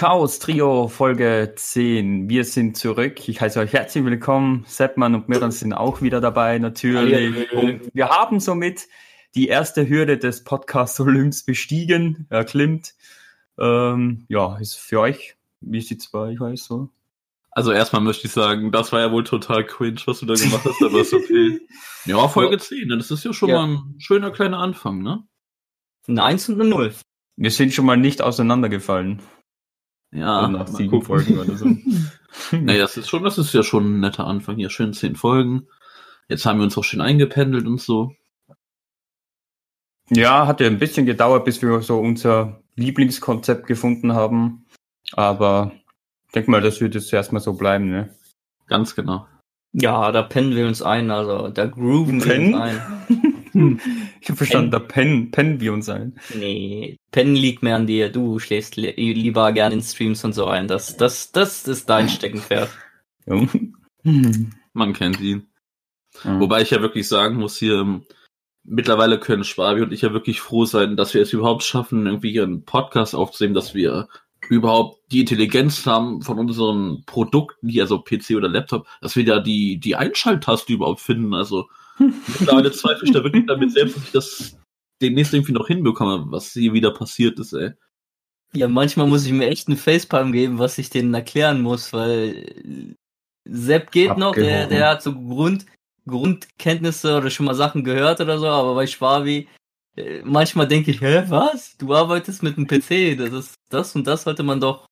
Chaos Trio Folge 10. Wir sind zurück. Ich heiße euch herzlich willkommen. Seppmann und Miran sind auch wieder dabei, natürlich. Und wir haben somit die erste Hürde des Podcast Olymps bestiegen, erklimmt. Ähm, ja, ist für euch, wie sieht's bei euch aus so? Also erstmal möchte ich sagen, das war ja wohl total cringe, was du da gemacht hast, aber ist okay. Ja, Folge 10, das ist ja schon Ja. mal ein schöner kleiner Anfang, ne? Eine 1 und eine 0. Wir sind schon mal nicht auseinandergefallen. Ja, nach sieben gucken. Folgen oder so. Nee, das ist schon, das ist ja schon ein netter Anfang hier, schön zehn Folgen. Jetzt haben wir uns auch schön eingependelt und so. Ja, hat ja ein bisschen gedauert, bis wir so unser Lieblingskonzept gefunden haben. Aber ich denke mal, das wird jetzt erstmal so bleiben, ne? Ganz genau. Ja, da pennen wir uns ein, also da grooven wir Pennen? uns ein. Ich habe verstanden, da pennen, pennen wir uns ein. Nee, pennen liegt mehr an dir. Du schläfst li lieber gern in Streams und so ein. Das, das, das ist dein Steckenpferd. Hm. Man kennt ihn. Ja. Wobei ich ja wirklich sagen muss, hier ähm, mittlerweile können Schwabi und ich ja wirklich froh sein, dass wir es überhaupt schaffen, irgendwie hier einen Podcast aufzunehmen, dass wir überhaupt die Intelligenz haben von unseren Produkten, hier, also PC oder Laptop, dass wir da die, die Einschalttaste überhaupt finden. Also mittlerweile zweifle ich da wirklich damit selbst, dass ich das demnächst irgendwie noch hinbekomme, was hier wieder passiert ist, ey. Ja, manchmal muss ich mir echt einen Facepalm geben, was ich denen erklären muss, weil Sepp geht noch, der, Abgehoben. der hat so Grund, Grundkenntnisse oder schon mal Sachen gehört oder so, aber bei Schwabi, äh, manchmal denke ich, hä, was? Du arbeitest mit einem PC, das ist, das und das sollte man doch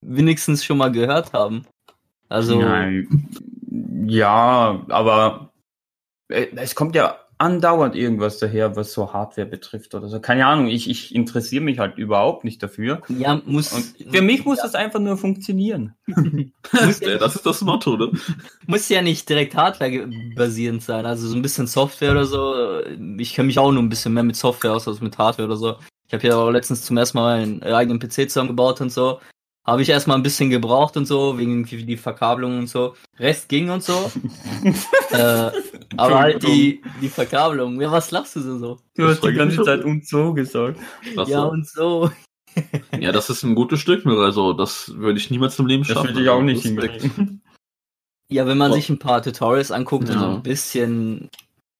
wenigstens schon mal gehört haben. Also, Nein. Ja, aber es kommt ja andauernd irgendwas daher, was so Hardware betrifft oder so. Keine Ahnung, ich, ich interessiere mich halt überhaupt nicht dafür. ja, muss, Und für mich muss das einfach nur funktionieren. muss, Ja, das ist das Motto, ne? muss ja nicht direkt Hardware-basierend sein, also so ein bisschen Software oder so. Ich kenne mich auch nur ein bisschen mehr mit Software aus als mit Hardware oder so. Ich habe ja auch letztens zum ersten Mal meinen eigenen PC zusammengebaut und so. Habe ich erstmal ein bisschen gebraucht und so, wegen die die Verkabelung und so. Rest ging und so. äh, aber halt die, die Verkabelung. Ja, was lachst du denn so? Du Das hast die ganze Zeit und so gesagt. Was ja, so? und so. Ja, das ist ein gutes Stück, also das würde ich niemals im Leben Das schaffen. würde ich auch nicht Respekt. hinkriegen. Ja, wenn man Boah. sich ein paar Tutorials anguckt und Ja. so ein bisschen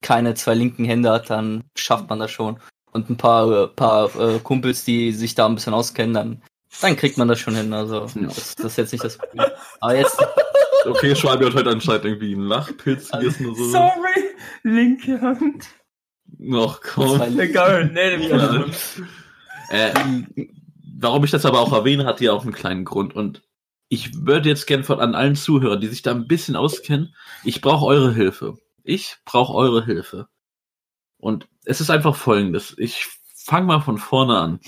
keine zwei linken Hände hat, dann schafft man das schon. Und ein paar, äh, paar äh, Kumpels, die sich da ein bisschen auskennen, dann, dann kriegt man das schon hin. Also Ja. das, das ist jetzt nicht das Problem. Aber jetzt, Okay, Schwabi hat heute anscheinend irgendwie einen Lachpilz gegessen oder so. Sorry, linke Hand. Ach komm. Egal, nee, Ja. Äh, warum ich das aber auch erwähne, hat ja auch einen kleinen Grund. Und ich würde jetzt gern von an allen Zuhörern, die sich da ein bisschen auskennen, ich brauche eure Hilfe. Ich brauche eure Hilfe. Und es ist einfach folgendes. Ich fange mal von vorne an.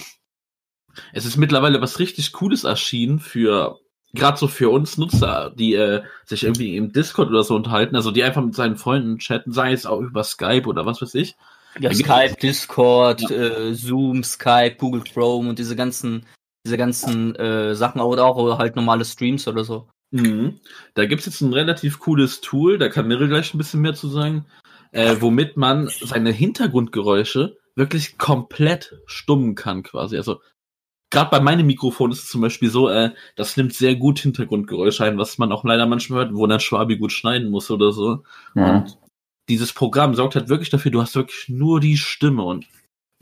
Es ist mittlerweile was richtig Cooles erschienen für, gerade so für uns Nutzer, die äh, sich irgendwie im Discord oder so unterhalten, also die einfach mit seinen Freunden chatten, sei es auch über Skype oder was weiß ich. ja, Skype, Discord, äh, Zoom, Skype, Google Chrome und diese ganzen, diese ganzen äh, Sachen oder auch halt normale Streams oder so. Mhm. Da gibt's jetzt ein relativ cooles Tool, da kann Mirre gleich ein bisschen mehr zu sagen, äh, womit man seine Hintergrundgeräusche wirklich komplett stummen kann quasi. Also gerade bei meinem Mikrofon ist es zum Beispiel so, äh, das nimmt sehr gut Hintergrundgeräusche ein, was man auch leider manchmal hört, wo dann Schwabi gut schneiden muss oder so. Und dieses Programm sorgt halt wirklich dafür, du hast wirklich nur die Stimme und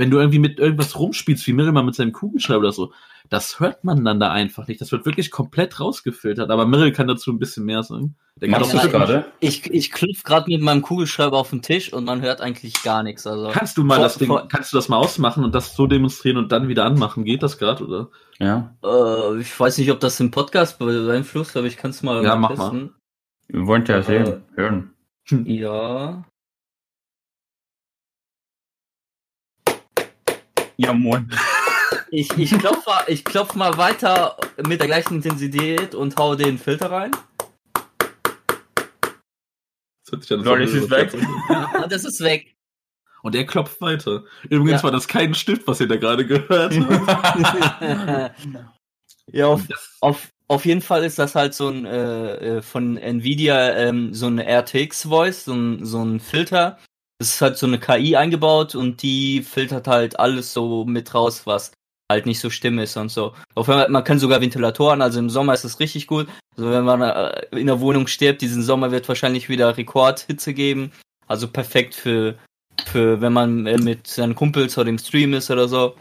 wenn du irgendwie mit irgendwas rumspielst, wie Mirre mal mit seinem Kugelschreiber oder so, das hört man dann da einfach nicht. Das wird wirklich komplett rausgefiltert. Aber Mirre kann dazu ein bisschen mehr sagen. Der Machst du das gerade? Ich, ich klopf gerade mit meinem Kugelschreiber auf den Tisch und man hört eigentlich gar nichts. Also Kannst du mal Vor- das Ding, vor- kannst du das mal ausmachen und das so demonstrieren und dann wieder anmachen? Geht das gerade, oder? Ja. Äh, ich weiß nicht, ob das im Podcast beeinflusst, aber ich kann es mal Ja, mach mal. Wir wollen ja Äh, sehen, hören. Ja. Ja, moin. Ich, ich klopf mal, ich klopf mal weiter mit der gleichen Intensität und hau den Filter rein. Das hört sich an, als Lol, ist weg? Ja, und das ist weg. Und er klopft weiter. Übrigens Ja. war das kein Stift, was ihr da gerade gehört habt. ja, auf, auf, auf jeden Fall ist das halt so ein äh, äh, von Nvidia ähm, so ein RTX Voice, so ein, so ein Filter, Das ist halt so eine KI eingebaut und die filtert halt alles so mit raus, was halt nicht so stimm ist und so. Auf einmal, man kann sogar Ventilatoren, also im Sommer ist das richtig gut. Also wenn man äh, in der Wohnung stirbt, diesen Sommer wird wahrscheinlich wieder Rekordhitze geben. Also perfekt für, für wenn man äh, mit seinen Kumpels oder im Stream ist oder so.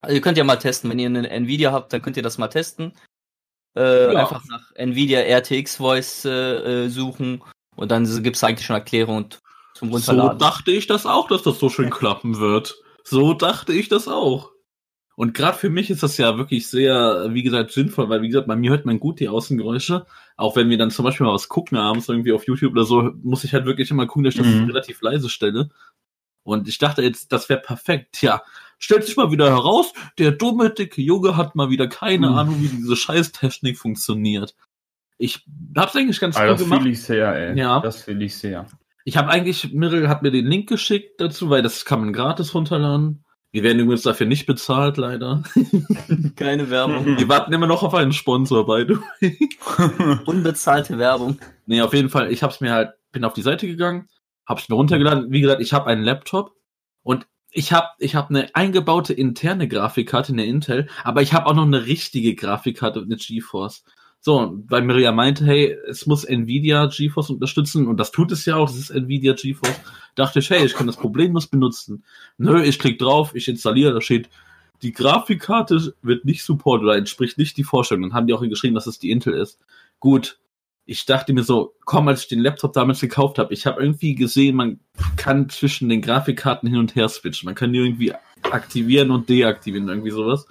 Also ihr könnt ja mal testen, wenn ihr eine Nvidia habt, dann könnt ihr das mal testen. Äh, ja. Einfach nach Nvidia RTX Voice äh, äh suchen und dann gibt's eigentlich schon Erklärung zum Runterladen. So dachte ich das auch, dass das so schön klappen wird. So dachte ich das auch. Und gerade für mich ist das ja wirklich sehr, wie gesagt, sinnvoll, weil wie gesagt, bei mir hört man gut die Außengeräusche. Auch wenn wir dann zum Beispiel mal was gucken abends irgendwie auf YouTube oder so, muss ich halt wirklich immer gucken, dass ich das mhm. relativ leise stelle. Und ich dachte jetzt, das wäre perfekt. Tja, stellt sich mal wieder heraus, der dumme, dicke Junge hat mal wieder keine mhm. Ahnung, wie diese Scheißtechnik funktioniert. Ich hab's eigentlich ganz also, gut gemacht. Das fühle ich sehr, ey. Ja. Das fühle ich sehr. Ich habe eigentlich, Mirrell hat mir den Link geschickt dazu, weil das kann man gratis runterladen. Wir werden übrigens dafür nicht bezahlt, leider. Keine Werbung. Wir warten immer noch auf einen Sponsor, by the way. Unbezahlte Werbung. Nee, auf jeden Fall, ich hab's mir halt, bin auf die Seite gegangen, hab's mir runtergeladen. Wie gesagt, ich habe einen Laptop und ich habe ich hab eine eingebaute interne Grafikkarte in der Intel, aber ich habe auch noch eine richtige Grafikkarte, eine GeForce. So, weil Miriam meinte, hey, es muss Nvidia GeForce unterstützen und das tut es ja auch, das ist Nvidia GeForce. Dachte ich, hey, ich kann das problemlos benutzen. Nö, ich klicke drauf, ich installiere, da steht, die Grafikkarte wird nicht supportet oder entspricht nicht die Vorstellung. Dann haben die auch geschrieben, dass es die Intel ist. Gut, ich dachte mir so, komm, als ich den Laptop damals gekauft habe, ich habe irgendwie gesehen, man kann zwischen den Grafikkarten hin und her switchen. Man kann die irgendwie aktivieren und deaktivieren, irgendwie sowas.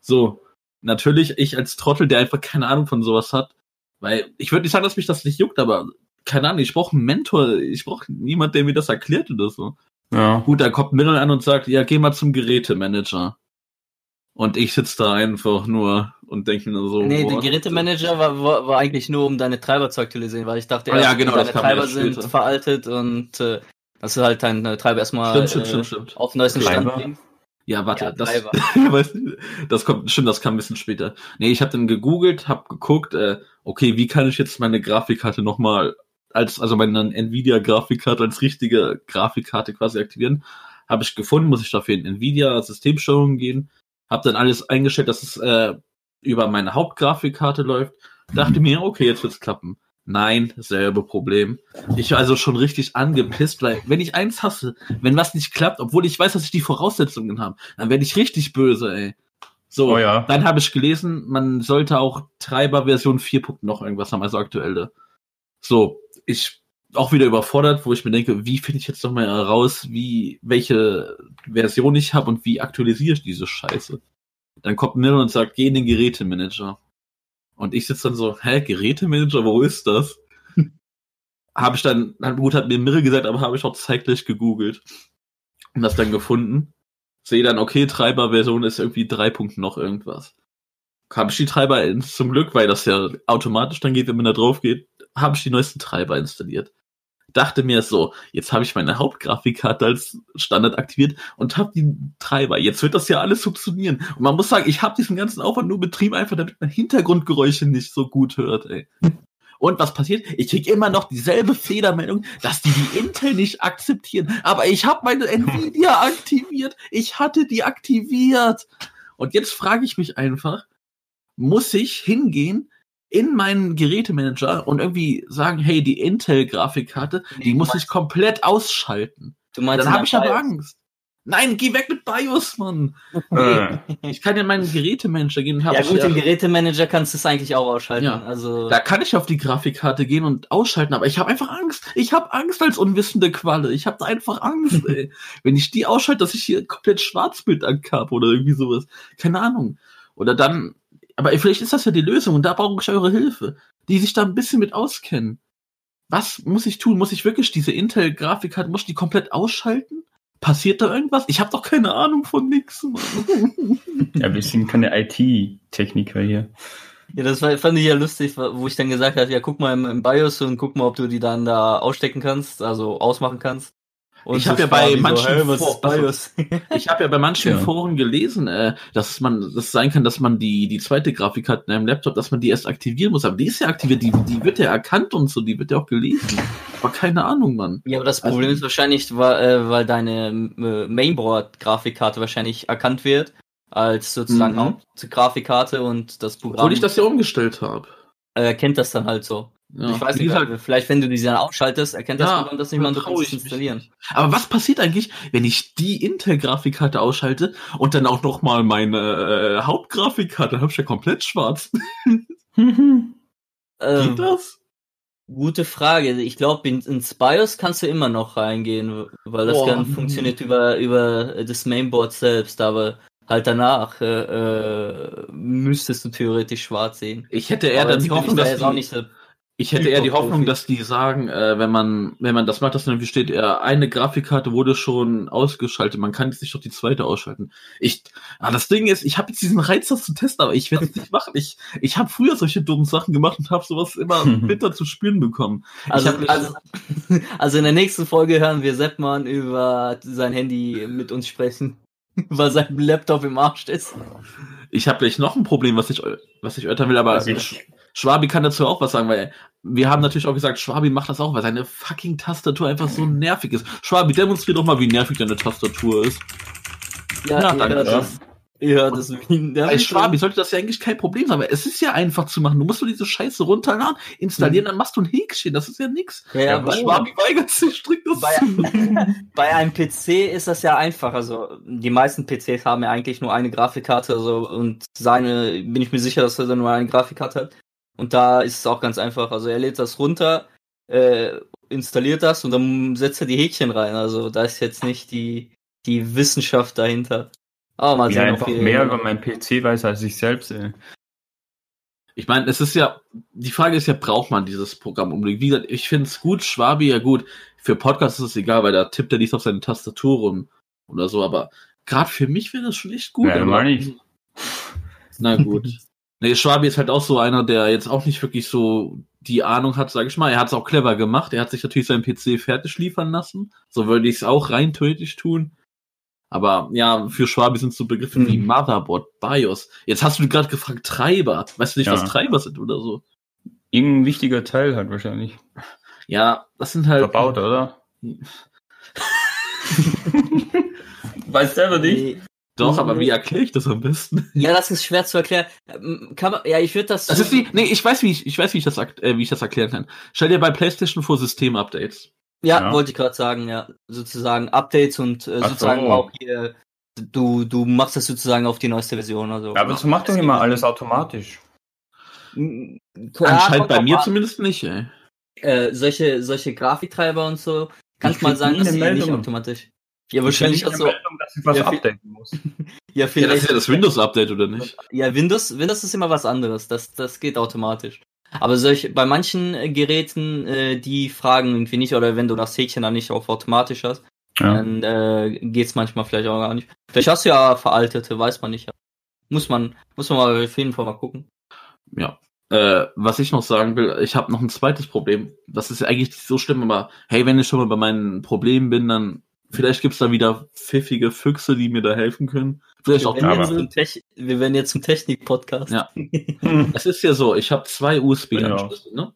So, natürlich ich als Trottel, der einfach keine Ahnung von sowas hat, weil ich würde nicht sagen, dass mich das nicht juckt, aber keine Ahnung, ich brauche einen Mentor, ich brauche niemand, der mir das erklärt oder so. Ja. Gut, da kommt Middle an und sagt, ja, geh mal zum Gerätemanager. Und ich sitze da einfach nur und denke mir so. Nee, der Gerätemanager war, war, war, eigentlich nur, um deine Treiber zu aktualisieren, weil ich dachte, ah, ja, genau, deine Treiber sind veraltet und äh, dass du halt deinen Treiber erstmal stimmt, stimmt, äh, stimmt, auf den neuesten Stand bringst. Ja, warte, ja, das, das kommt, stimmt, das kam ein bisschen später. Nee, ich habe dann gegoogelt, habe geguckt, äh, okay, wie kann ich jetzt meine Grafikkarte nochmal als, also meine Nvidia-Grafikkarte als richtige Grafikkarte quasi aktivieren. Habe ich gefunden, muss ich dafür in Nvidia-Systemsteuerung gehen. Habe dann alles eingestellt, dass es äh, über meine Hauptgrafikkarte läuft. Dachte mir, okay, jetzt wird's klappen. Nein, selbe Problem. Ich war also schon richtig angepisst, weil wenn ich eins hasse, wenn was nicht klappt, obwohl ich weiß, dass ich die Voraussetzungen habe, dann werde ich richtig böse, ey. So, oh ja. dann habe ich gelesen, man sollte auch Treiber-Version 4. noch irgendwas haben, also aktuelle. So, ich auch wieder überfordert, wo ich mir denke, wie finde ich jetzt noch mal heraus, wie welche Version ich habe und wie aktualisiere ich diese Scheiße. Dann kommt Mirren und sagt, geh in den Gerätemanager. Und ich sitze dann so, hä, Gerätemanager, wo ist das? habe ich dann, gut, hat mir Mirre gesagt, aber habe ich auch zeitgleich gegoogelt und das dann gefunden. Sehe dann, okay, Treiberversion ist irgendwie drei Punkte noch irgendwas. Habe ich die Treiber zum Glück, weil das ja automatisch dann geht, wenn man da drauf geht, habe ich die neuesten Treiber installiert dachte mir so, jetzt habe ich meine Hauptgrafikkarte als Standard aktiviert und habe die Treiber. Jetzt wird das ja alles funktionieren. Und man muss sagen, ich habe diesen ganzen Aufwand nur betrieben, einfach damit man Hintergrundgeräusche nicht so gut hört. Ey. Und was passiert? Ich krieg immer noch dieselbe Fehlermeldung, dass die die Intel nicht akzeptieren. Aber ich habe meine Nvidia aktiviert. Ich hatte die aktiviert. Und jetzt frage ich mich einfach, muss ich hingehen in meinen Gerätemanager und irgendwie sagen, hey, die Intel-Grafikkarte, die muss ich komplett ausschalten. Du meinst, dann habe ich aber Angst. Nein, geh weg mit BIOS, Mann. Äh. ich kann ja in meinen Gerätemanager gehen. Ja gut, ja, im Gerätemanager kannst du es eigentlich auch ausschalten. Ja, also da kann ich auf die Grafikkarte gehen und ausschalten, aber ich habe einfach Angst. Ich habe Angst als unwissende Qualle. Ich habe einfach Angst, ey. Wenn ich die ausschalte, dass ich hier komplett Schwarzbild ankappe oder irgendwie sowas. Keine Ahnung. Oder dann aber vielleicht ist das ja die Lösung und da brauche ich eure Hilfe, die sich da ein bisschen mit auskennen. Was muss ich tun? Muss ich wirklich diese Intel-Grafikkarte, muss ich die komplett ausschalten? Passiert da irgendwas? Ich habe doch keine Ahnung von nix. ja, wir sind keine IT-Techniker hier. Ja, das war, fand ich ja lustig, wo ich dann gesagt habe, ja, guck mal im, im BIOS und guck mal, ob du die dann da ausstecken kannst, also ausmachen kannst. Und ich habe ja bei manchen so, hey, also, ich habe ja bei manchen ja. Foren gelesen, äh, dass man das sein kann, dass man die die zweite Grafikkarte in einem Laptop, dass man die erst aktivieren muss. Aber die ist ja aktiviert, die die wird ja erkannt und so, die wird ja auch gelesen. Aber keine Ahnung, Mann. Ja, aber das Problem also, ist wahrscheinlich, weil, äh, weil deine äh, Mainboard-Grafikkarte wahrscheinlich erkannt wird als sozusagen mhm. Hauptgrafikkarte und das Programm. Obwohl ich das ja umgestellt habe. Erkennt das dann halt so. Ja, ich weiß nicht, halt, vielleicht wenn du die dann ausschaltest, erkennt das ja, Programm das nicht mal und du kannst es installieren. Aber was passiert eigentlich, wenn ich die Intel-Grafikkarte ausschalte und dann auch noch mal meine äh, Hauptgrafikkarte, dann hab ich ja komplett schwarz. ähm, Geht das? Gute Frage. Ich glaube, in, ins BIOS kannst du immer noch reingehen, weil das dann funktioniert über, über das Mainboard selbst, aber halt danach äh, äh, müsstest du theoretisch schwarz sehen. Ich hätte eher dann die Hoffnung, dass da die, ich hätte eher die Hoffnung, dass die sagen, äh, wenn man wenn man das macht, dass dann wie steht, äh, eine Grafikkarte wurde schon ausgeschaltet, man kann jetzt nicht doch die zweite ausschalten. Ich, ah, das Ding ist, ich habe jetzt diesen Reiz, das zu testen, aber ich werde es nicht machen. Ich ich habe früher solche dummen Sachen gemacht und habe sowas immer bitter zu spüren bekommen. Also, also, also in der nächsten Folge hören wir Seppmann über sein Handy mit uns sprechen, weil sein Laptop im Arsch ist. Ich habe gleich noch ein Problem, was ich was ich erörtern will, aber also, Schwabi kann dazu auch was sagen, weil wir haben natürlich auch gesagt, Schwabi macht das auch, weil seine fucking Tastatur einfach so nervig ist. Schwabi, demonstriert doch mal, wie nervig deine Tastatur ist. Ja, ja danke. Das, ja, das Bei Schwabi sollte das ja eigentlich kein Problem sein, weil es ist ja einfach zu machen. Du musst nur diese Scheiße runterladen, installieren, mhm. dann machst du ein Häkchen. Das ist ja nix. Ja, ja, aber Schwabi weigert sich strikt das bei, bei einem PC ist das ja einfach. Also die meisten PCs haben ja eigentlich nur eine Grafikkarte, also und seine bin ich mir sicher, dass er dann nur eine Grafikkarte hat. Und da ist es auch ganz einfach. Also er lädt das runter, äh, installiert das und dann setzt er die Häkchen rein. Also da ist jetzt nicht die die Wissenschaft dahinter. Oh, mal sehen, einfach mehr über meinen PC weiß als ich selbst. Ey. Ich meine, es ist ja, die Frage ist ja, braucht man dieses Programm unbedingt? Wie gesagt, ich finde es gut, Schwabi ja gut. Für Podcasts ist es egal, weil da tippt er nicht auf seine Tastatur rum oder so, aber gerade für mich wäre das schon echt gut. Ja, aber, ich. Na gut. nee, Schwabi ist halt auch so einer, der jetzt auch nicht wirklich so die Ahnung hat, sage ich mal. Er hat es auch clever gemacht. Er hat sich natürlich seinen PC fertig liefern lassen. So würde ich es auch rein theoretisch tun. Aber ja, für Schwabi sind so Begriffe mhm. wie Motherboard, BIOS. Jetzt hast du gerade gefragt, Treiber. Weißt du nicht, ja. was Treiber sind oder so? Irgendein wichtiger Teil halt wahrscheinlich. Ja, das sind halt. Verbaut, oder? Weiß selber nicht. Doch, aber wie erkläre ich das am besten? Ja, das ist schwer zu erklären. Ähm, kann man, ja, ich würde das. Das ist wie, nee, ich weiß, wie ich, ich weiß, wie ich das, äh, wie ich das erklären kann. Stell dir bei PlayStation vor System-Updates. Ja, ja. wollte ich gerade sagen, ja. Sozusagen Updates und äh, sozusagen so. auch hier, du, du machst das sozusagen auf die neueste Version. Also, ja, aber das macht doch immer alles automatisch. Klar, Anscheinend bei mir zumindest nicht, ey. Äh, solche, solche Grafiktreiber und so, kannst mal sagen, dass sie nicht automatisch. Ja, wahrscheinlich auch so. Meldung, dass ich was ja, updaten muss. ja, vielleicht. Ja, das ist ja das Windows-Update, oder nicht? Ja, Windows, Windows ist immer was anderes. Das, das geht automatisch. Aber solch, bei manchen äh, Geräten, äh, die fragen irgendwie nicht, oder wenn du das Häkchen dann nicht auf automatisch hast, ja. dann äh, geht's manchmal vielleicht auch gar nicht. Vielleicht hast du ja veraltete, weiß man nicht. Muss man, muss man mal auf jeden Fall mal gucken. Ja. Äh, was ich noch sagen will, ich habe noch ein zweites Problem. Das ist ja eigentlich nicht so schlimm, aber hey, wenn ich schon mal bei meinen Problemen bin, dann vielleicht gibt's da wieder pfiffige Füchse, die mir da helfen können. Vielleicht wir, auch werden wir werden jetzt zum Technik-Podcast. Ja. es ist ja so, ich habe zwei USB-Anschlüsse, ne?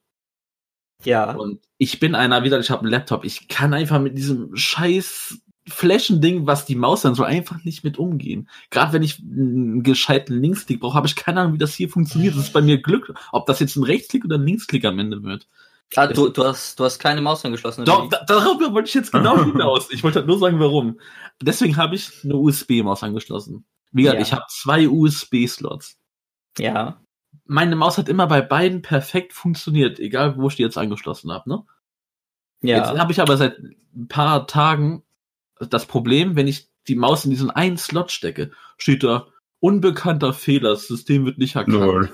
Ja. Und ich bin einer, wie gesagt, ich habe einen Laptop. Ich kann einfach mit diesem scheiß Flächending, was die Maus dann so einfach nicht mit umgehen. Gerade wenn ich einen gescheiten Linksklick brauche, habe ich keine Ahnung, wie das hier funktioniert. Das ist bei mir Glück, ob das jetzt ein Rechtsklick oder ein Linksklick am Ende wird. Ah, du, du, hast, du hast keine Maus angeschlossen. Doch, da, darauf wollte ich jetzt genau hinaus. Ich wollte halt nur sagen, warum. Deswegen habe ich eine USB-Maus angeschlossen. Wie gesagt, ja. ich habe zwei USB-Slots. Ja. Meine Maus hat immer bei beiden perfekt funktioniert, egal wo ich die jetzt angeschlossen habe, ne? Ja. Jetzt habe ich aber seit ein paar Tagen das Problem, wenn ich die Maus in diesen einen Slot stecke, steht da unbekannter Fehler, das System wird nicht erkannt.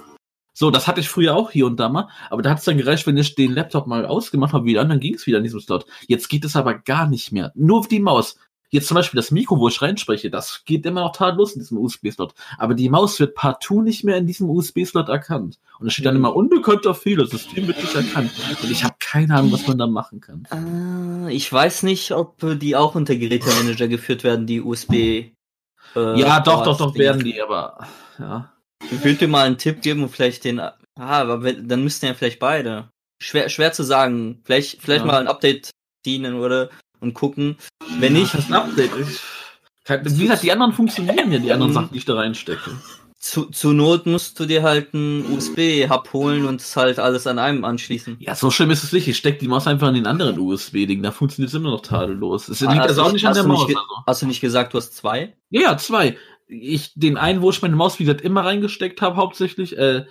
So, das hatte ich früher auch hier und da mal, aber da hat es dann gereicht, wenn ich den Laptop mal ausgemacht habe, wieder an, dann ging es wieder in diesem Slot. Jetzt geht es aber gar nicht mehr. Nur die Maus. Jetzt zum Beispiel das Mikro, wo ich reinspreche, das geht immer noch tadellos in diesem USB-Slot. Aber die Maus wird partout nicht mehr in diesem USB-Slot erkannt. Und da steht dann immer unbekannter Fehler, das System wird nicht erkannt. Und ich habe keine Ahnung, was man da machen kann. Äh, ich weiß nicht, ob äh, die auch unter Gerätemanager geführt werden, die USB. Äh, ja, doch, doch, doch, werden die, aber ja. Ich würde dir mal einen Tipp geben und vielleicht den. Ah, aber wenn, dann müssten ja vielleicht beide. Schwer, schwer zu sagen. Vielleicht, vielleicht Ja. mal ein Update dienen oder und gucken. Wenn nicht, das ist ein Update. Kein, wie gesagt, die anderen funktionieren ja, die anderen Mhm. Sachen, die ich da reinstecke. zu, zur Not musst du dir halt einen USB-Hub holen und es halt alles an einem anschließen. Ja, so schlimm ist es nicht. Ich stecke die Maus einfach in den anderen USB-Ding. Da funktioniert es immer noch tadellos. Es Ah, liegt hast also du auch nicht an der Maus. Also. Hast du nicht gesagt, du hast zwei? Ja, ja, zwei. Ich, den einen, wo ich meine Maus, wie gesagt, immer reingesteckt habe, hauptsächlich, äh,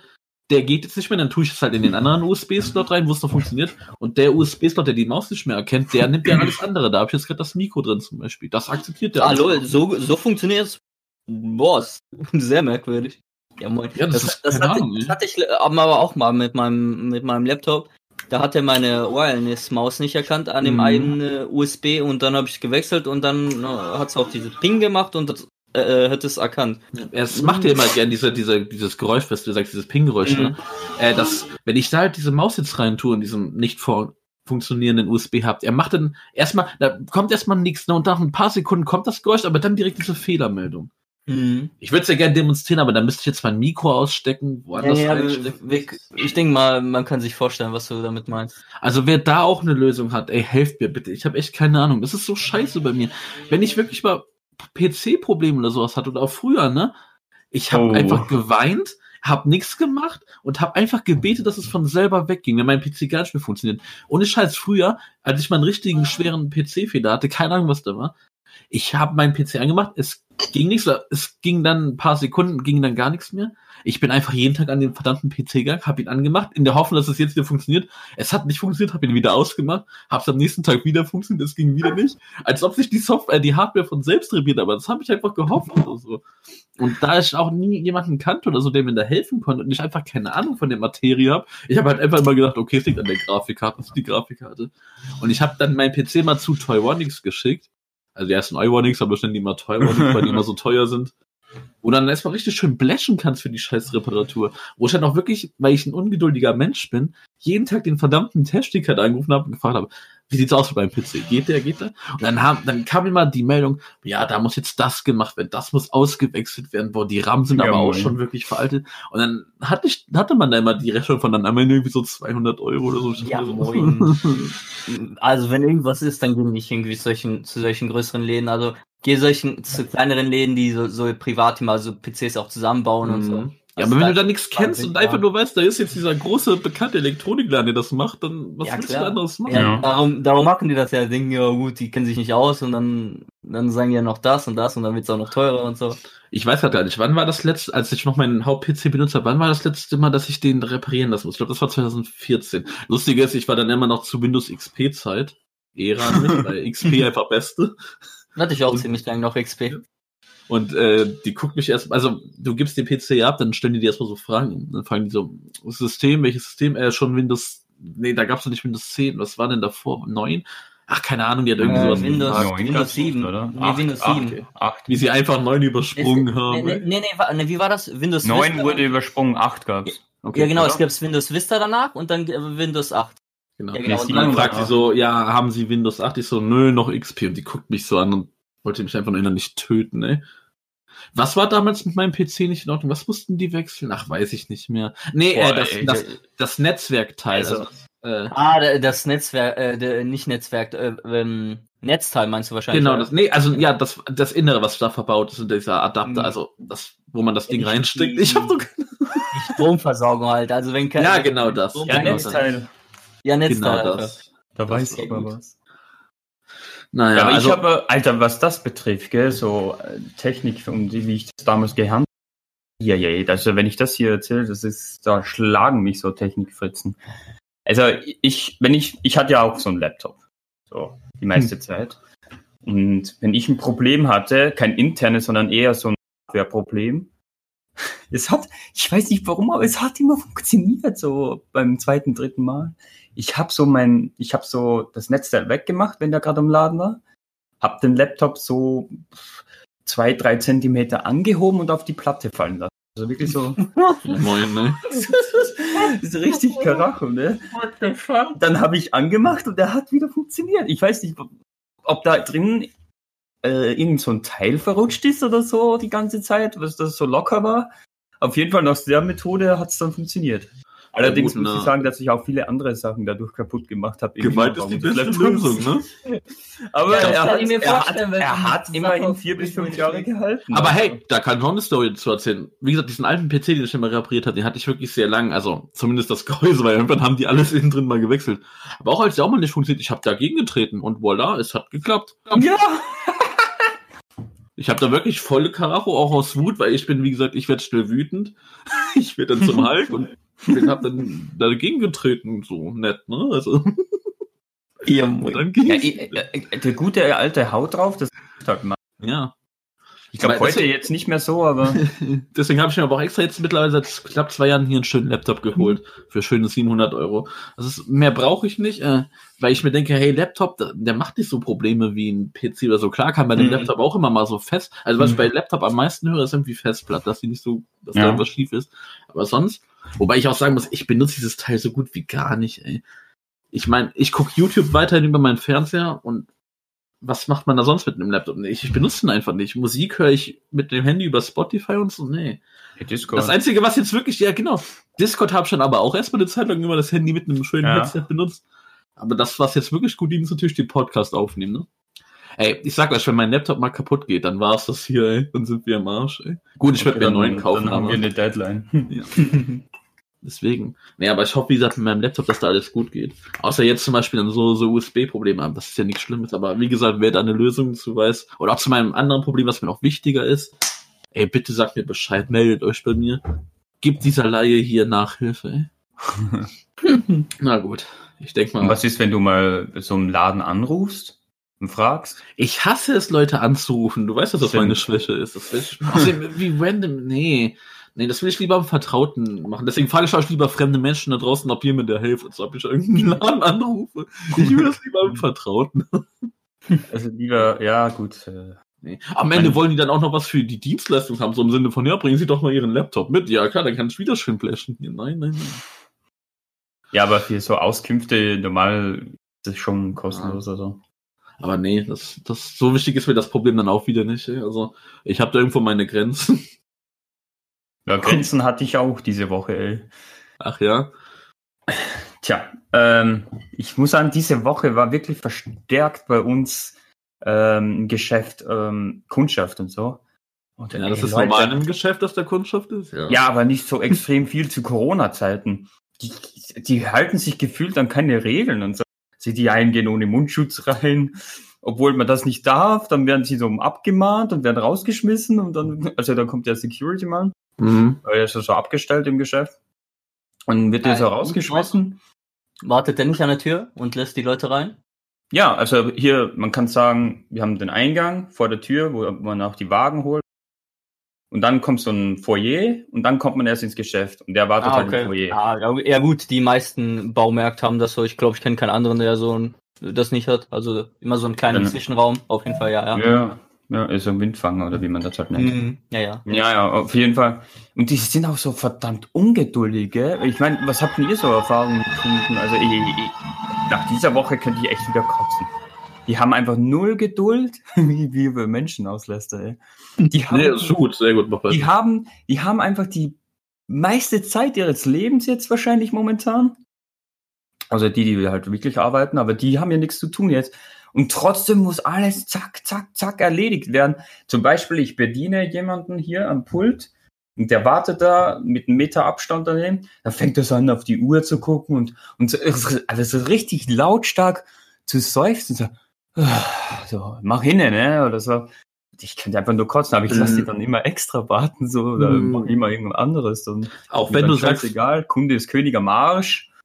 der geht jetzt nicht mehr, dann tue ich es halt in den anderen USB-Slot rein, wo es noch funktioniert. Und der USB-Slot, der die Maus nicht mehr erkennt, der nimmt ja alles andere. Da habe ich jetzt gerade das Mikro drin zum Beispiel. Das akzeptiert der. Hallo, alles. so, so funktioniert es. Boah, sehr merkwürdig. Ja, moin. Ja, das das, ist das, keine hatte, Ahnung, das hatte ich aber auch mal mit meinem, mit meinem Laptop. Da hat er meine Wireless-Maus nicht erkannt an dem Mhm. einen äh, USB und dann habe ich gewechselt und dann äh, hat es auch diese Ping gemacht und das, äh, äh, hat es erkannt. Es macht ja immer gern diese, diese, dieses Geräusch, was du sagst, dieses Ping-Geräusch, Mhm. ne? Äh, das, wenn ich da halt diese Maus jetzt rein tue in diesem nicht vor funktionierenden USB habt, er macht dann erstmal, da kommt erstmal nichts, ne? Und nach ein paar Sekunden kommt das Geräusch, aber dann direkt diese Fehlermeldung. Mhm. Ich würde es ja gerne demonstrieren, aber dann müsste ich jetzt mein Mikro ausstecken, Ja, woanders ja, wir, ich denke mal, man kann sich vorstellen, was du damit meinst. Also wer da auch eine Lösung hat, ey, helft mir bitte. Ich habe echt keine Ahnung. Das ist so scheiße bei mir. Wenn ich wirklich mal PC-Probleme oder sowas hatte oder auch früher, ne? Ich habe Oh. einfach geweint, habe nichts gemacht und habe einfach gebetet, dass es von selber wegging, wenn mein PC gar nicht mehr funktioniert. Ohne Scheiß, früher, als ich mal einen richtigen schweren PC-Fehler hatte, keine Ahnung, was da war, ich habe meinen PC angemacht, es ging nichts, es ging dann ein paar Sekunden, ging dann gar nichts mehr. Ich bin einfach jeden Tag an den verdammten PC gegangen, habe ihn angemacht, in der Hoffnung, dass es jetzt wieder funktioniert. Es hat nicht funktioniert, habe ihn wieder ausgemacht, habe es am nächsten Tag wieder funktioniert, es ging wieder nicht. Als ob sich die Software, die Hardware von selbst rebiert, aber das habe ich einfach gehofft oder so. Und da ich auch nie jemanden kannte oder so, der mir da helfen konnte und ich einfach keine Ahnung von der Materie habe, ich habe halt einfach immer gedacht, okay, es liegt an der Grafikkarte, das ist die Grafikkarte. Und ich habe dann meinen PC mal zu Toyonix geschickt. Also die ersten Iwanix, aber schnell die immer Toyonix, weil die immer so teuer sind. Wo dann erstmal richtig schön bläschen kannst für die scheiß Reparatur. Wo ich dann auch wirklich, weil ich ein ungeduldiger Mensch bin, jeden Tag den verdammten Techniker da angerufen habe und gefragt habe, wie sieht's aus mit meinem PC? Geht der, geht der? Und dann, haben, dann kam immer die Meldung, ja, da muss jetzt das gemacht werden, das muss ausgewechselt werden, boah, die RAM sind Ja, aber auch schon wirklich veraltet. Und dann hatte, ich, hatte man da immer die Rechnung von dann einmal irgendwie so 200 Euro oder so. Ja, moin. Also wenn irgendwas ist, dann geh nicht irgendwie solchen, zu solchen größeren Läden. Also geh solchen zu kleineren Läden, die so, so privat mal so PCs auch zusammenbauen und so. Ja, aber wenn du da- da nichts kennst und einfach nur weißt, da ist jetzt dieser große bekannte Elektronikladen, der das macht, dann was Ja, willst klar. du anderes machen? Ja, Ja. Darum, darum machen die das ja, denken, ja gut, die kennen sich nicht aus und dann, dann sagen die ja noch das und das und dann wird's auch noch teurer und so. Ich weiß halt gar nicht, wann war das letzte, als ich noch meinen Haupt-PC benutzt habe, wann war das letzte Mal, dass ich den reparieren lassen muss? Ich glaube, das war 2014. Lustig ist, ich war dann immer noch zu Windows XP-Zeit. Ära nicht, weil XP einfach beste. Hatte ich auch Und- ziemlich lange noch XP. Und äh, die guckt mich erst, also du gibst den PC ab, dann stellen die dir erstmal so Fragen. Dann fragen die so, System, welches System? Äh, schon Windows, nee, da gab's noch nicht Windows 10, was war denn davor? 9? Ach, keine Ahnung, die hat irgendwie Äh, sowas Windows- gefragt. Windows gab's nicht, 7, oder? nee, Acht, Windows acht, 7. Acht. Wie sie einfach 9 übersprungen Ist- haben. Nee, nee, nee, wie war das? Windows Neun Vista? wurde übersprungen, acht gab's. Okay, ja, genau, oder? es gab Windows Vista danach und dann äh, Windows 8. Genau. Ja, genau. Und dann fragt sie so, ja, haben Sie Windows 8? Ich so, nö, noch XP. Und die guckt mich so an und wollte mich einfach nur innerlich töten, ey. Was war damals mit meinem PC nicht in Ordnung? Was mussten die wechseln? Ach, weiß ich nicht mehr. Nee, Boah, äh, das, ey, das, das Netzwerkteil. Also- Also, äh, ah, da- das Netzwerk, äh, der, nicht Netzwerk, äh, ähm, Netzteil meinst du wahrscheinlich. genau, das, nee, also ja, das, das Innere, was da verbaut ist, und dieser Adapter, Mhm. also das, wo man das Ding Ja, reinsteckt. die- Ich hab so keine Die Stromversorgung halt. Also wenn kein, Ja, genau das. Strom- Ja, Genau Netzteil. Ja, Netzteil. Genau das. Da weiß ich aber was. Naja, Ja, aber also, ich habe, Alter, was das betrifft, gell, so äh, Technik und wie ich das damals gehandelt ja, ja, ja, also wenn ich das hier erzähle, das ist, da schlagen mich so Technikfritzen. Also ich, wenn ich, ich hatte ja auch so einen Laptop, so die meiste Hm. Zeit. Und wenn ich ein Problem hatte, kein internes, sondern eher so ein Hardware-Problem, es hat, ich weiß nicht warum, aber es hat immer funktioniert, so beim zweiten, dritten Mal. Ich habe so mein, ich habe so das Netzteil weggemacht, wenn der gerade im Laden war. habe den Laptop so zwei, drei Zentimeter angehoben und auf die Platte fallen lassen. Also wirklich so. Moin, ne? das ist richtig Karacho, ne? Dann habe ich angemacht und der hat wieder funktioniert. Ich weiß nicht, ob da drin äh, irgend so ein Teil verrutscht ist oder so die ganze Zeit, was das so locker war. Auf jeden Fall nach der Methode hat es dann funktioniert. Allerdings gut, muss na. ich sagen, dass ich auch viele andere Sachen dadurch kaputt gemacht habe. Gewalt ist die beste Lösung, ne? Aber Ja, das er, hat, er, hat, er hat immerhin vier bis fünf Jahre gehalten. Aber hey, da kann ich noch eine Story zu erzählen. Wie gesagt, diesen alten PC, den ich immer repariert habe, den hatte ich wirklich sehr lang. Also zumindest das Gehäuse, weil irgendwann haben die alles innen drin mal gewechselt. Aber auch als der auch mal nicht funktioniert, ich habe dagegen getreten und voila, es hat geklappt. Ja, Ich habe da wirklich volle Karacho, auch aus Wut, weil ich bin, wie gesagt, ich werde schnell wütend. Ich werde dann zum Hulk und bin hab dann dagegen getreten, so nett, ne? Also, Ja, dann ging ja ich, äh, der gute alte Haut drauf, das ist halt mal. ja. Ich glaube heute deswegen- jetzt nicht mehr so, aber Deswegen habe ich mir aber auch extra jetzt mittlerweile seit knapp zwei Jahren hier einen schönen Laptop geholt für schöne 700 Euro. Das ist, mehr brauche ich nicht, äh, weil ich mir denke, hey, Laptop, der, macht nicht so Probleme wie ein PC oder so. Klar kann bei dem Mhm. Laptop auch immer mal so fest. Also was ich Mhm. bei Laptop am meisten höre, ist irgendwie Festplatte, dass die nicht so, dass Ja. da irgendwas schief ist. Aber sonst, wobei ich auch sagen muss, ich benutze dieses Teil so gut wie gar nicht, ey. Ich meine, ich gucke YouTube weiterhin über meinen Fernseher und was macht man da sonst mit einem Laptop? Nee, Ich, benutze ihn einfach nicht. Musik höre ich mit dem Handy über Spotify und so. Nee. Discord. Das Einzige, was jetzt wirklich, ja genau, Discord habe ich dann aber auch erstmal eine Zeit lang immer das Handy mit einem schönen Ja. Headset benutzt. Aber das, was jetzt wirklich gut dient, ist natürlich die Podcast aufnehmen, ne? Ey, ich sag euch, wenn mein Laptop mal kaputt geht, dann war's das hier, ey. Dann sind wir am Arsch, ey. Gut, ich werde mir einen neuen kaufen, Dann haben aber wir eine Deadline. ja. deswegen. Nee, aber ich hoffe, wie gesagt, mit meinem Laptop, dass da alles gut geht. Außer jetzt zum Beispiel dann so, so USB-Probleme haben. Das ist ja nichts Schlimmes, aber wie gesagt, wer da eine Lösung zu weiß, oder auch zu meinem anderen Problem, was mir noch wichtiger ist, ey, bitte sagt mir Bescheid, meldet euch bei mir. Gibt dieser Laie hier Nachhilfe, ey. Na gut, ich denke Und mal. was ist, wenn du mal so einen Laden anrufst und fragst? Ich hasse es, Leute anzurufen. Du weißt, dass das Stimmt. meine Schwäche ist. Das Außerdem, wie random, nee. Nee, das will ich lieber am Vertrauten machen. Deswegen frage ich euch lieber fremde Menschen da draußen, ob ihr mir da helft, als ob ich irgendeinen Laden anrufe. Ich will das lieber am Vertrauten. Also lieber, ja gut. Äh, Nee. Am Ende wollen die dann auch noch was für die Dienstleistung haben, so im Sinne von, ja, bringen Sie doch mal Ihren Laptop mit. Ja, klar, dann kann ich wieder schön flashen. Hier, nein, nein, nein. ja, aber für so Auskünfte normal ist es schon kostenlos. Also. Aber nee, das, das, so wichtig ist mir das Problem dann auch wieder nicht. ey. Also, ich habe da irgendwo meine Grenzen. Ja, Grenzen hatte ich auch diese Woche, ey. Ach ja. Tja, ähm, ich muss sagen, diese Woche war wirklich verstärkt bei uns ähm, Geschäft ähm, Kundschaft und so. Und, Ja, das ey, ist Leute, normal im Geschäft, dass der Kundschaft ist. Ja, aber nicht so extrem viel zu Corona-Zeiten. Die, die halten sich gefühlt an keine Regeln und so. Sie die einen gehen ohne Mundschutz rein, obwohl man das nicht darf, dann werden sie so abgemahnt und werden rausgeschmissen und dann, also dann kommt der Security-Mann, Mhm. er ist ja so abgestellt im Geschäft. Und wird der so Ja, rausgeschmissen. Wartet der nicht an der Tür und lässt die Leute rein? Ja, also hier, man kann sagen, wir haben den Eingang vor der Tür, wo man auch die Wagen holt. Und dann kommt so ein Foyer und dann kommt man erst ins Geschäft. Und der wartet halt im Foyer. Ah, ja, ja gut, die meisten Baumärkte haben das so. Ich glaube, ich kenne keinen anderen, der so ein, das nicht hat. Also immer so einen kleinen Ja. Zwischenraum. Auf jeden Fall, ja, ja. Ja, ja, ist so ein Windfanger oder wie man das halt nennt. Mhm. Ja, ja. Ja, ja, auf jeden Fall. Und die sind auch so verdammt ungeduldig, gell? Ich meine, was habt denn ihr so Erfahrungen gefunden? Also ich, ich, nach dieser Woche könnte ich echt wieder kotzen. Die haben einfach null Geduld, wie wie wir Menschen auslässt, ey. Die haben, Nee, ist gut, sehr gut. Mach die haben, die haben einfach die meiste Zeit ihres Lebens jetzt wahrscheinlich momentan. Also die, die halt wirklich arbeiten, aber die haben ja nichts zu tun jetzt. Und trotzdem muss alles zack, zack, zack erledigt werden. Zum Beispiel, ich bediene jemanden hier am Pult und der wartet da mit einem Meter Abstand daneben. Dann fängt er so an, auf die Uhr zu gucken und, und so, also so richtig lautstark zu seufzen. So, "Ah", so mach hin, ne? Oder so. Ich könnte einfach nur kotzen, aber ich lasse die Mhm. dann immer extra warten, so, oder Mhm. mach immer irgendwas anderes. Und Auch wenn du sagst, Egal, Kunde ist König am Arsch.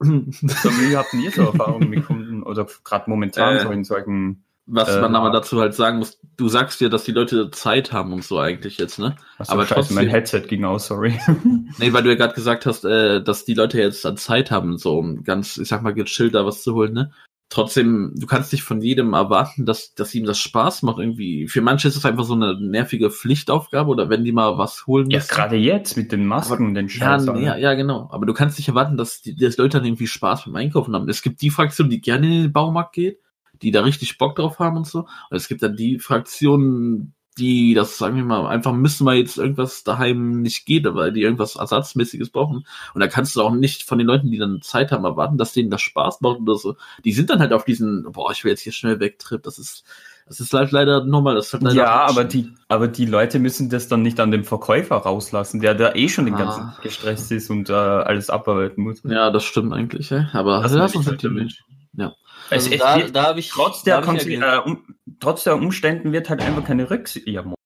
So, wie habt ihr so Erfahrungen mit Kunden? Oder gerade momentan Äh, so in solchen, was Äh, man aber ja. dazu halt sagen muss, du sagst dir, dass die Leute Zeit haben und so eigentlich jetzt, ne? was aber scheiße, trotzdem- mein Headset ging aus, sorry. Nee, weil du ja gerade gesagt hast, äh, dass die Leute jetzt dann Zeit haben, so um ganz, ich sag mal, gechillt da was zu holen, ne? Trotzdem, du kannst nicht von jedem erwarten, dass, dass ihm das Spaß macht irgendwie. Für manche ist es einfach so eine nervige Pflichtaufgabe oder wenn die mal was holen Ja, müssen. gerade jetzt mit den Masken Aber- und den Ja, Scheiß. ja, ja, genau. Aber du kannst nicht erwarten, dass die dass Leute dann irgendwie Spaß beim Einkaufen haben. Es gibt die Fraktion, die gerne in den Baumarkt geht, die da richtig Bock drauf haben und so. Und es gibt dann die Fraktion, die das, sagen wir mal, einfach müssen, weil jetzt irgendwas daheim nicht geht, weil die irgendwas Ersatzmäßiges brauchen. Und da kannst du auch nicht von den Leuten, die dann Zeit haben, erwarten, dass denen das Spaß macht oder so. Die sind dann halt auf diesen, boah, ich will jetzt hier schnell weg, Trip. Das ist, das ist halt leider normal. Das halt leider Ja, aber die, aber die Leute müssen das dann nicht an den Verkäufer rauslassen, der da eh schon den Ah. ganzen Tag gestresst ist und äh, alles abarbeiten muss. Ja, das stimmt eigentlich, ja. Aber Das das ist halt der natürlich. Ja. Also es da, wird, da habe ich trotz, der ich ja äh, um, trotz der Umständen wird halt einfach keine Rücksicht. Ja, wird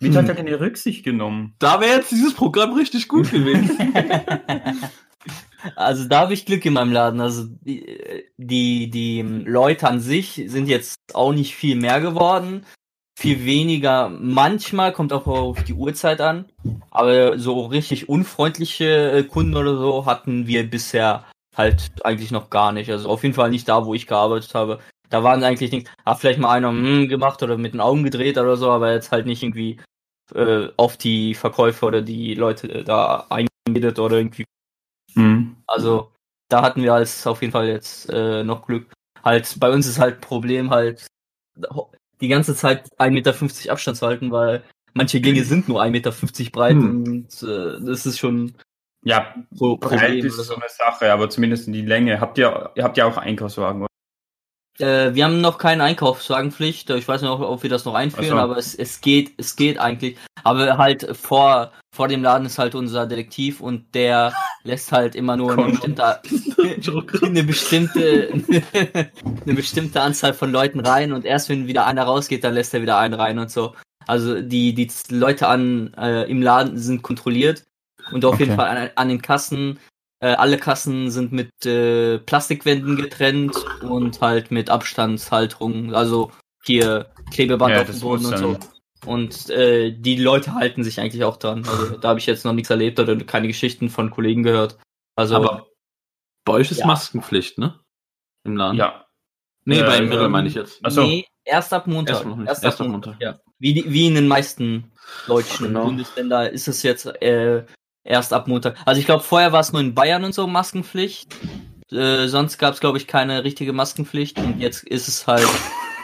Hm. halt ja keine Rücksicht genommen. Da wäre jetzt dieses Programm richtig gut gewesen. Also da habe ich Glück in meinem Laden. Also die, die, die Leute an sich sind jetzt auch nicht viel mehr geworden. Viel weniger. Manchmal kommt auch auf die Uhrzeit an. Aber so richtig unfreundliche äh, Kunden oder so hatten wir bisher halt eigentlich noch gar nicht. Also auf jeden Fall nicht da, wo ich gearbeitet habe. Da waren eigentlich nicht, hat vielleicht mal einer hm, gemacht oder mit den Augen gedreht oder so, aber jetzt halt nicht irgendwie äh, auf die Verkäufer oder die Leute äh, da eingeredet oder irgendwie Mhm. also da hatten wir als auf jeden Fall jetzt äh, noch Glück. Halt, bei uns ist halt Problem halt die ganze Zeit 1,50 Meter Abstand zu halten, weil manche Gänge sind nur 1,50 Meter breit Hm. und äh, das ist schon Ja, so breit Problem ist so eine Sache, aber zumindest in die Länge. Habt ihr, ihr habt ja auch Einkaufswagen, oder? Äh, wir haben noch keine Einkaufswagenpflicht. Ich weiß nicht, ob, wir das noch einführen, so. aber es, es geht, es geht eigentlich. Aber halt vor, vor dem Laden ist halt unser Detektiv und der lässt halt immer nur eine bestimmte, eine bestimmte, eine bestimmte Anzahl von Leuten rein und erst wenn wieder einer rausgeht, dann lässt er wieder einen rein und so. Also die, die Leute an, äh, im Laden sind kontrolliert und auf jeden Okay. Fall an, an den Kassen äh, alle Kassen sind mit äh, Plastikwänden getrennt und halt mit Abstandshalterung, also hier Klebeband Ja, auf dem Boden und so. Und äh, die Leute halten sich eigentlich auch dran. Also da habe ich jetzt noch nichts erlebt oder keine Geschichten von Kollegen gehört. Also Aber bei euch ist Ja. Maskenpflicht, ne? Im Laden? Ja. Nee, Äh, bei Mirror ähm, meine ich jetzt. Ach so. nee, erst ab Montag. Erst noch nicht. Erst, Erst ab ab Montag. Montag. Ja. Wie, wie in den meisten deutschen Genau. Bundesländern ist es jetzt äh, erst ab Montag. Also ich glaube, vorher war es nur in Bayern und so Maskenpflicht. Äh, sonst gab es, glaube ich, keine richtige Maskenpflicht. Und jetzt ist es halt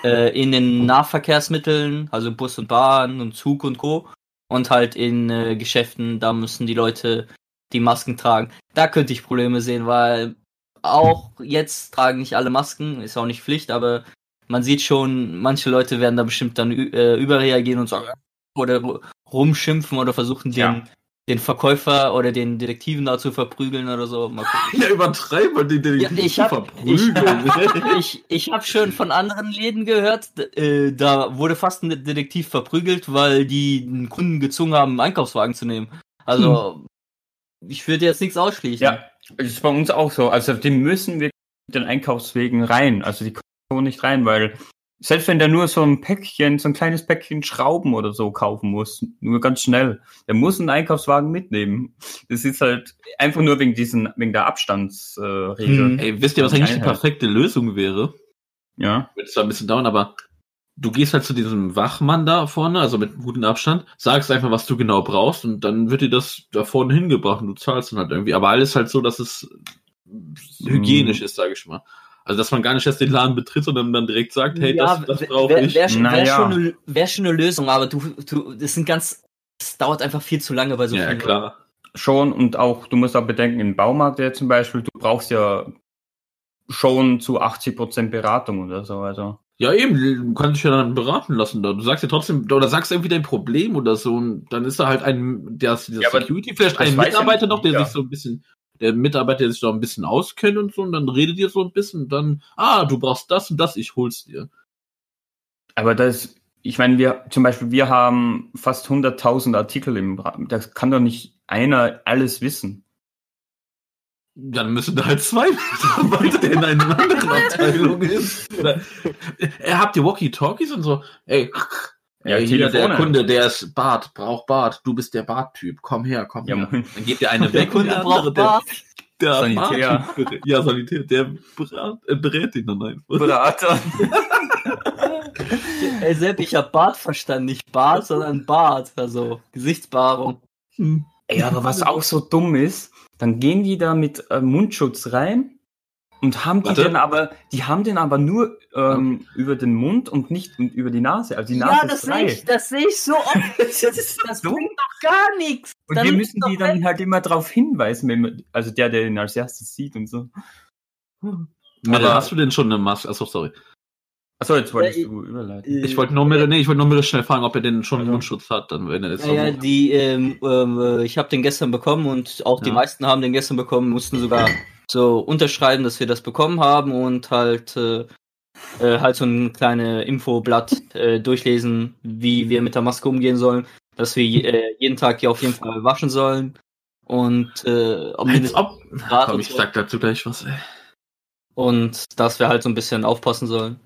äh, in den Nahverkehrsmitteln, also Bus und Bahn und Zug und Co. Und halt in äh, Geschäften, da müssen die Leute die Masken tragen. Da könnte ich Probleme sehen, weil auch jetzt tragen nicht alle Masken, ist auch nicht Pflicht, aber man sieht schon, manche Leute werden da bestimmt dann äh, überreagieren und sagen, oder ru- rumschimpfen oder versuchen den, Ja. Den Verkäufer oder den Detektiven da zu verprügeln oder so. Mal gucken. Ja, die den Ja, ich hab- verprügeln. ich ich habe schon von anderen Läden gehört, äh, da wurde fast ein Detektiv verprügelt, weil die einen Kunden gezwungen haben, einen Einkaufswagen zu nehmen. Also, ich würde jetzt nichts ausschließen. Ja, das ist bei uns auch so. Also die müssen wir den Einkaufswegen rein. Also die kommen nicht rein, weil selbst wenn der nur so ein Päckchen, so ein kleines Päckchen Schrauben oder so kaufen muss, nur ganz schnell, der muss einen Einkaufswagen mitnehmen. Das ist halt einfach nur wegen diesen, wegen der Abstandsregel. Regel. Hm. Ey, wisst ihr, was eigentlich die perfekte Lösung wäre? Ja. Wird zwar ein bisschen dauern, aber du gehst halt zu diesem Wachmann da vorne, also mit gutem Abstand, sagst einfach, was du genau brauchst und dann wird dir das da vorne hingebracht und du zahlst dann halt irgendwie. Aber alles halt so, dass es hygienisch ist, sage ich mal. Also, dass man gar nicht erst den Laden betritt, sondern dann direkt sagt, hey, das, das brauche wäre ich. wär, schon- wär Naja. schon, eine- wär schon eine Lösung, aber du, du, das sind ganz, es dauert einfach viel zu lange bei so ja, vielen klar. Schon und auch, du musst auch bedenken, im Baumarkt ja zum Beispiel, du brauchst ja schon zu 80% Beratung oder so. Also. Ja, eben, du kannst dich ja dann beraten lassen. Da. Du sagst ja trotzdem, oder sagst irgendwie dein Problem oder so, und dann ist da halt ein, der, der Ja, aber Security, vielleicht das ein ja Mitarbeiter noch, der jeder. sich so ein bisschen, der Mitarbeiter, der sich da ein bisschen auskennt und so, und dann redet ihr so ein bisschen, und dann, ah, du brauchst das und das, ich hol's dir. Aber das, ich meine, wir, zum Beispiel, wir haben fast 100.000 Artikel im Rahmen. Das kann doch nicht einer alles wissen. Dann müssen da halt zwei Mitarbeiter in einer anderen Abteilung ist. Oder, äh, habt ihr Walkie-Talkies und so? Ey, Ja, ey, hier der. Kunde, der ist Bart, braucht Bart, du bist der Bart-Typ, komm her, komm Ja, her. moin. Dann geht der eine Der weg und Kunde der braucht der, Bart. Der Sanitär. Berät- Ja, Sanitär. Der brat, äh, berät ihn dann einfach. Berater. Ey, Sepp, ich hab Bart verstanden, nicht Bart, sondern Bart, also Gesichtsbehaarung. Hm. Ey, aber was auch so dumm ist, dann gehen die da mit äh, Mundschutz rein und haben die Warte. den aber, die haben den aber nur ähm, über den Mund und nicht und über die Nase. Also die Nase Ja, ist das frei. sehe ich, das sehe ich so oft. Das ist Das dumm. bringt doch gar nichts. Und Dann wir ist müssen die dann halt immer darauf hinweisen, wenn man, also der, der ihn als erstes sieht und so. Meryl, Aber- hast du denn schon eine Maske? Achso, sorry. Achso, jetzt wolltest Ja, du überleiten. Ich wollte nur Meryl, nee, ich wollte nur Meryl schnell fragen, ob er denn schon einen Also. Mundschutz hat, dann wenn er jetzt Ja, ja, die, ähm, ähm, äh, ich habe den gestern bekommen und auch die Ja. meisten haben den gestern bekommen, mussten sogar so unterschreiben, dass wir das bekommen haben und halt äh, äh, halt so ein kleine Infoblatt äh, durchlesen, wie wir mit der Maske umgehen sollen, dass wir äh, jeden Tag die auf jeden Fall waschen sollen und äh, ob Als ob. Komm, und ich so. sag dazu gleich was, ey. und dass wir halt so ein bisschen aufpassen sollen.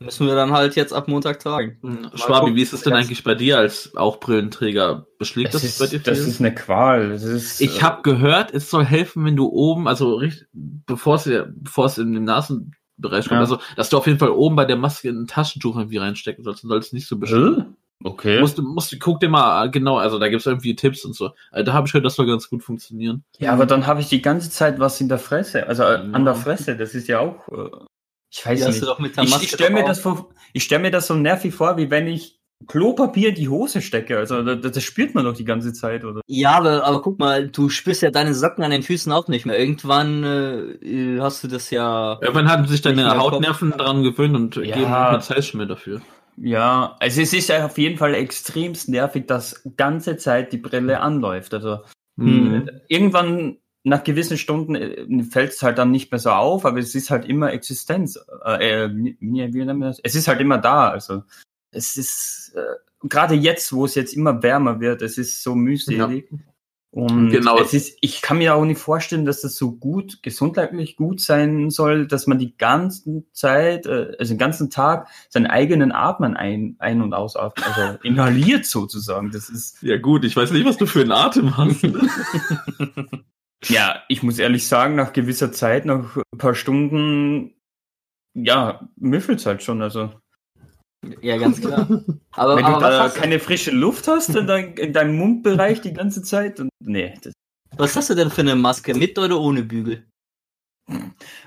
Müssen wir dann halt jetzt ab Montag tragen. Schwabi, gucken, wie ist es denn eigentlich bei dir als auch Brillenträger? Beschlägt Das, das, ist, bei dir das ist eine Qual. Das ist, Ich äh, habe gehört, es soll helfen, wenn du oben, also richtig, bevor es bevor es in den Nasenbereich kommt, Ja. also dass du auf jeden Fall oben bei der Maske ein Taschentuch irgendwie reinstecken sollst, dann soll es nicht so beschlagen. Äh? Okay. Musst, du- musst, guck dir mal genau, also da gibt's irgendwie Tipps und so. Also, da habe ich gehört, das soll ganz gut funktionieren. Ja, aber dann habe ich die ganze Zeit was in der Fresse. Also äh, an der Ja. Fresse, das ist ja auch. Äh, ich weiß nicht. du doch mit der Ich, Maske ich stelle mir das vor, ich stell mir das so nervig vor, wie wenn ich Klopapier in die Hose stecke. Also das, das spürt man doch die ganze Zeit, oder? Ja, aber, aber guck mal, du spürst ja deine Socken an den Füßen auch nicht mehr. Irgendwann äh, hast du das ja. Irgendwann haben sich deine Hautnerven daran gewöhnt und Ja. geben keine Zeit mehr dafür. Ja, also es ist ja auf jeden Fall extremst nervig, dass ganze Zeit die Brille anläuft. Also Mhm. irgendwann nach gewissen Stunden fällt es halt dann nicht mehr so auf, aber es ist halt immer Existenz. Äh, äh, wie, wie das? Es ist halt immer da. Also es ist äh, gerade jetzt, wo es jetzt immer wärmer wird, es ist so mühselig. Und Genau. es ist, ich kann mir auch nicht vorstellen, dass das so gut, gesundheitlich gut sein soll, dass man die ganze Zeit, äh, also den ganzen Tag seinen eigenen Atmen ein, ein- und ausatmet, also inhaliert sozusagen. Das ist, Ja gut, ich weiß nicht, was du für einen Atem hast. ja, ich muss ehrlich sagen, nach gewisser Zeit, nach ein paar Stunden, ja, müffelt's halt schon, also. Ja, ganz klar. Aber, Wenn aber du da keine frische Luft hast in, dein, in deinem Mundbereich die ganze Zeit, und, nee, was hast du denn für eine Maske? Mit oder ohne Bügel?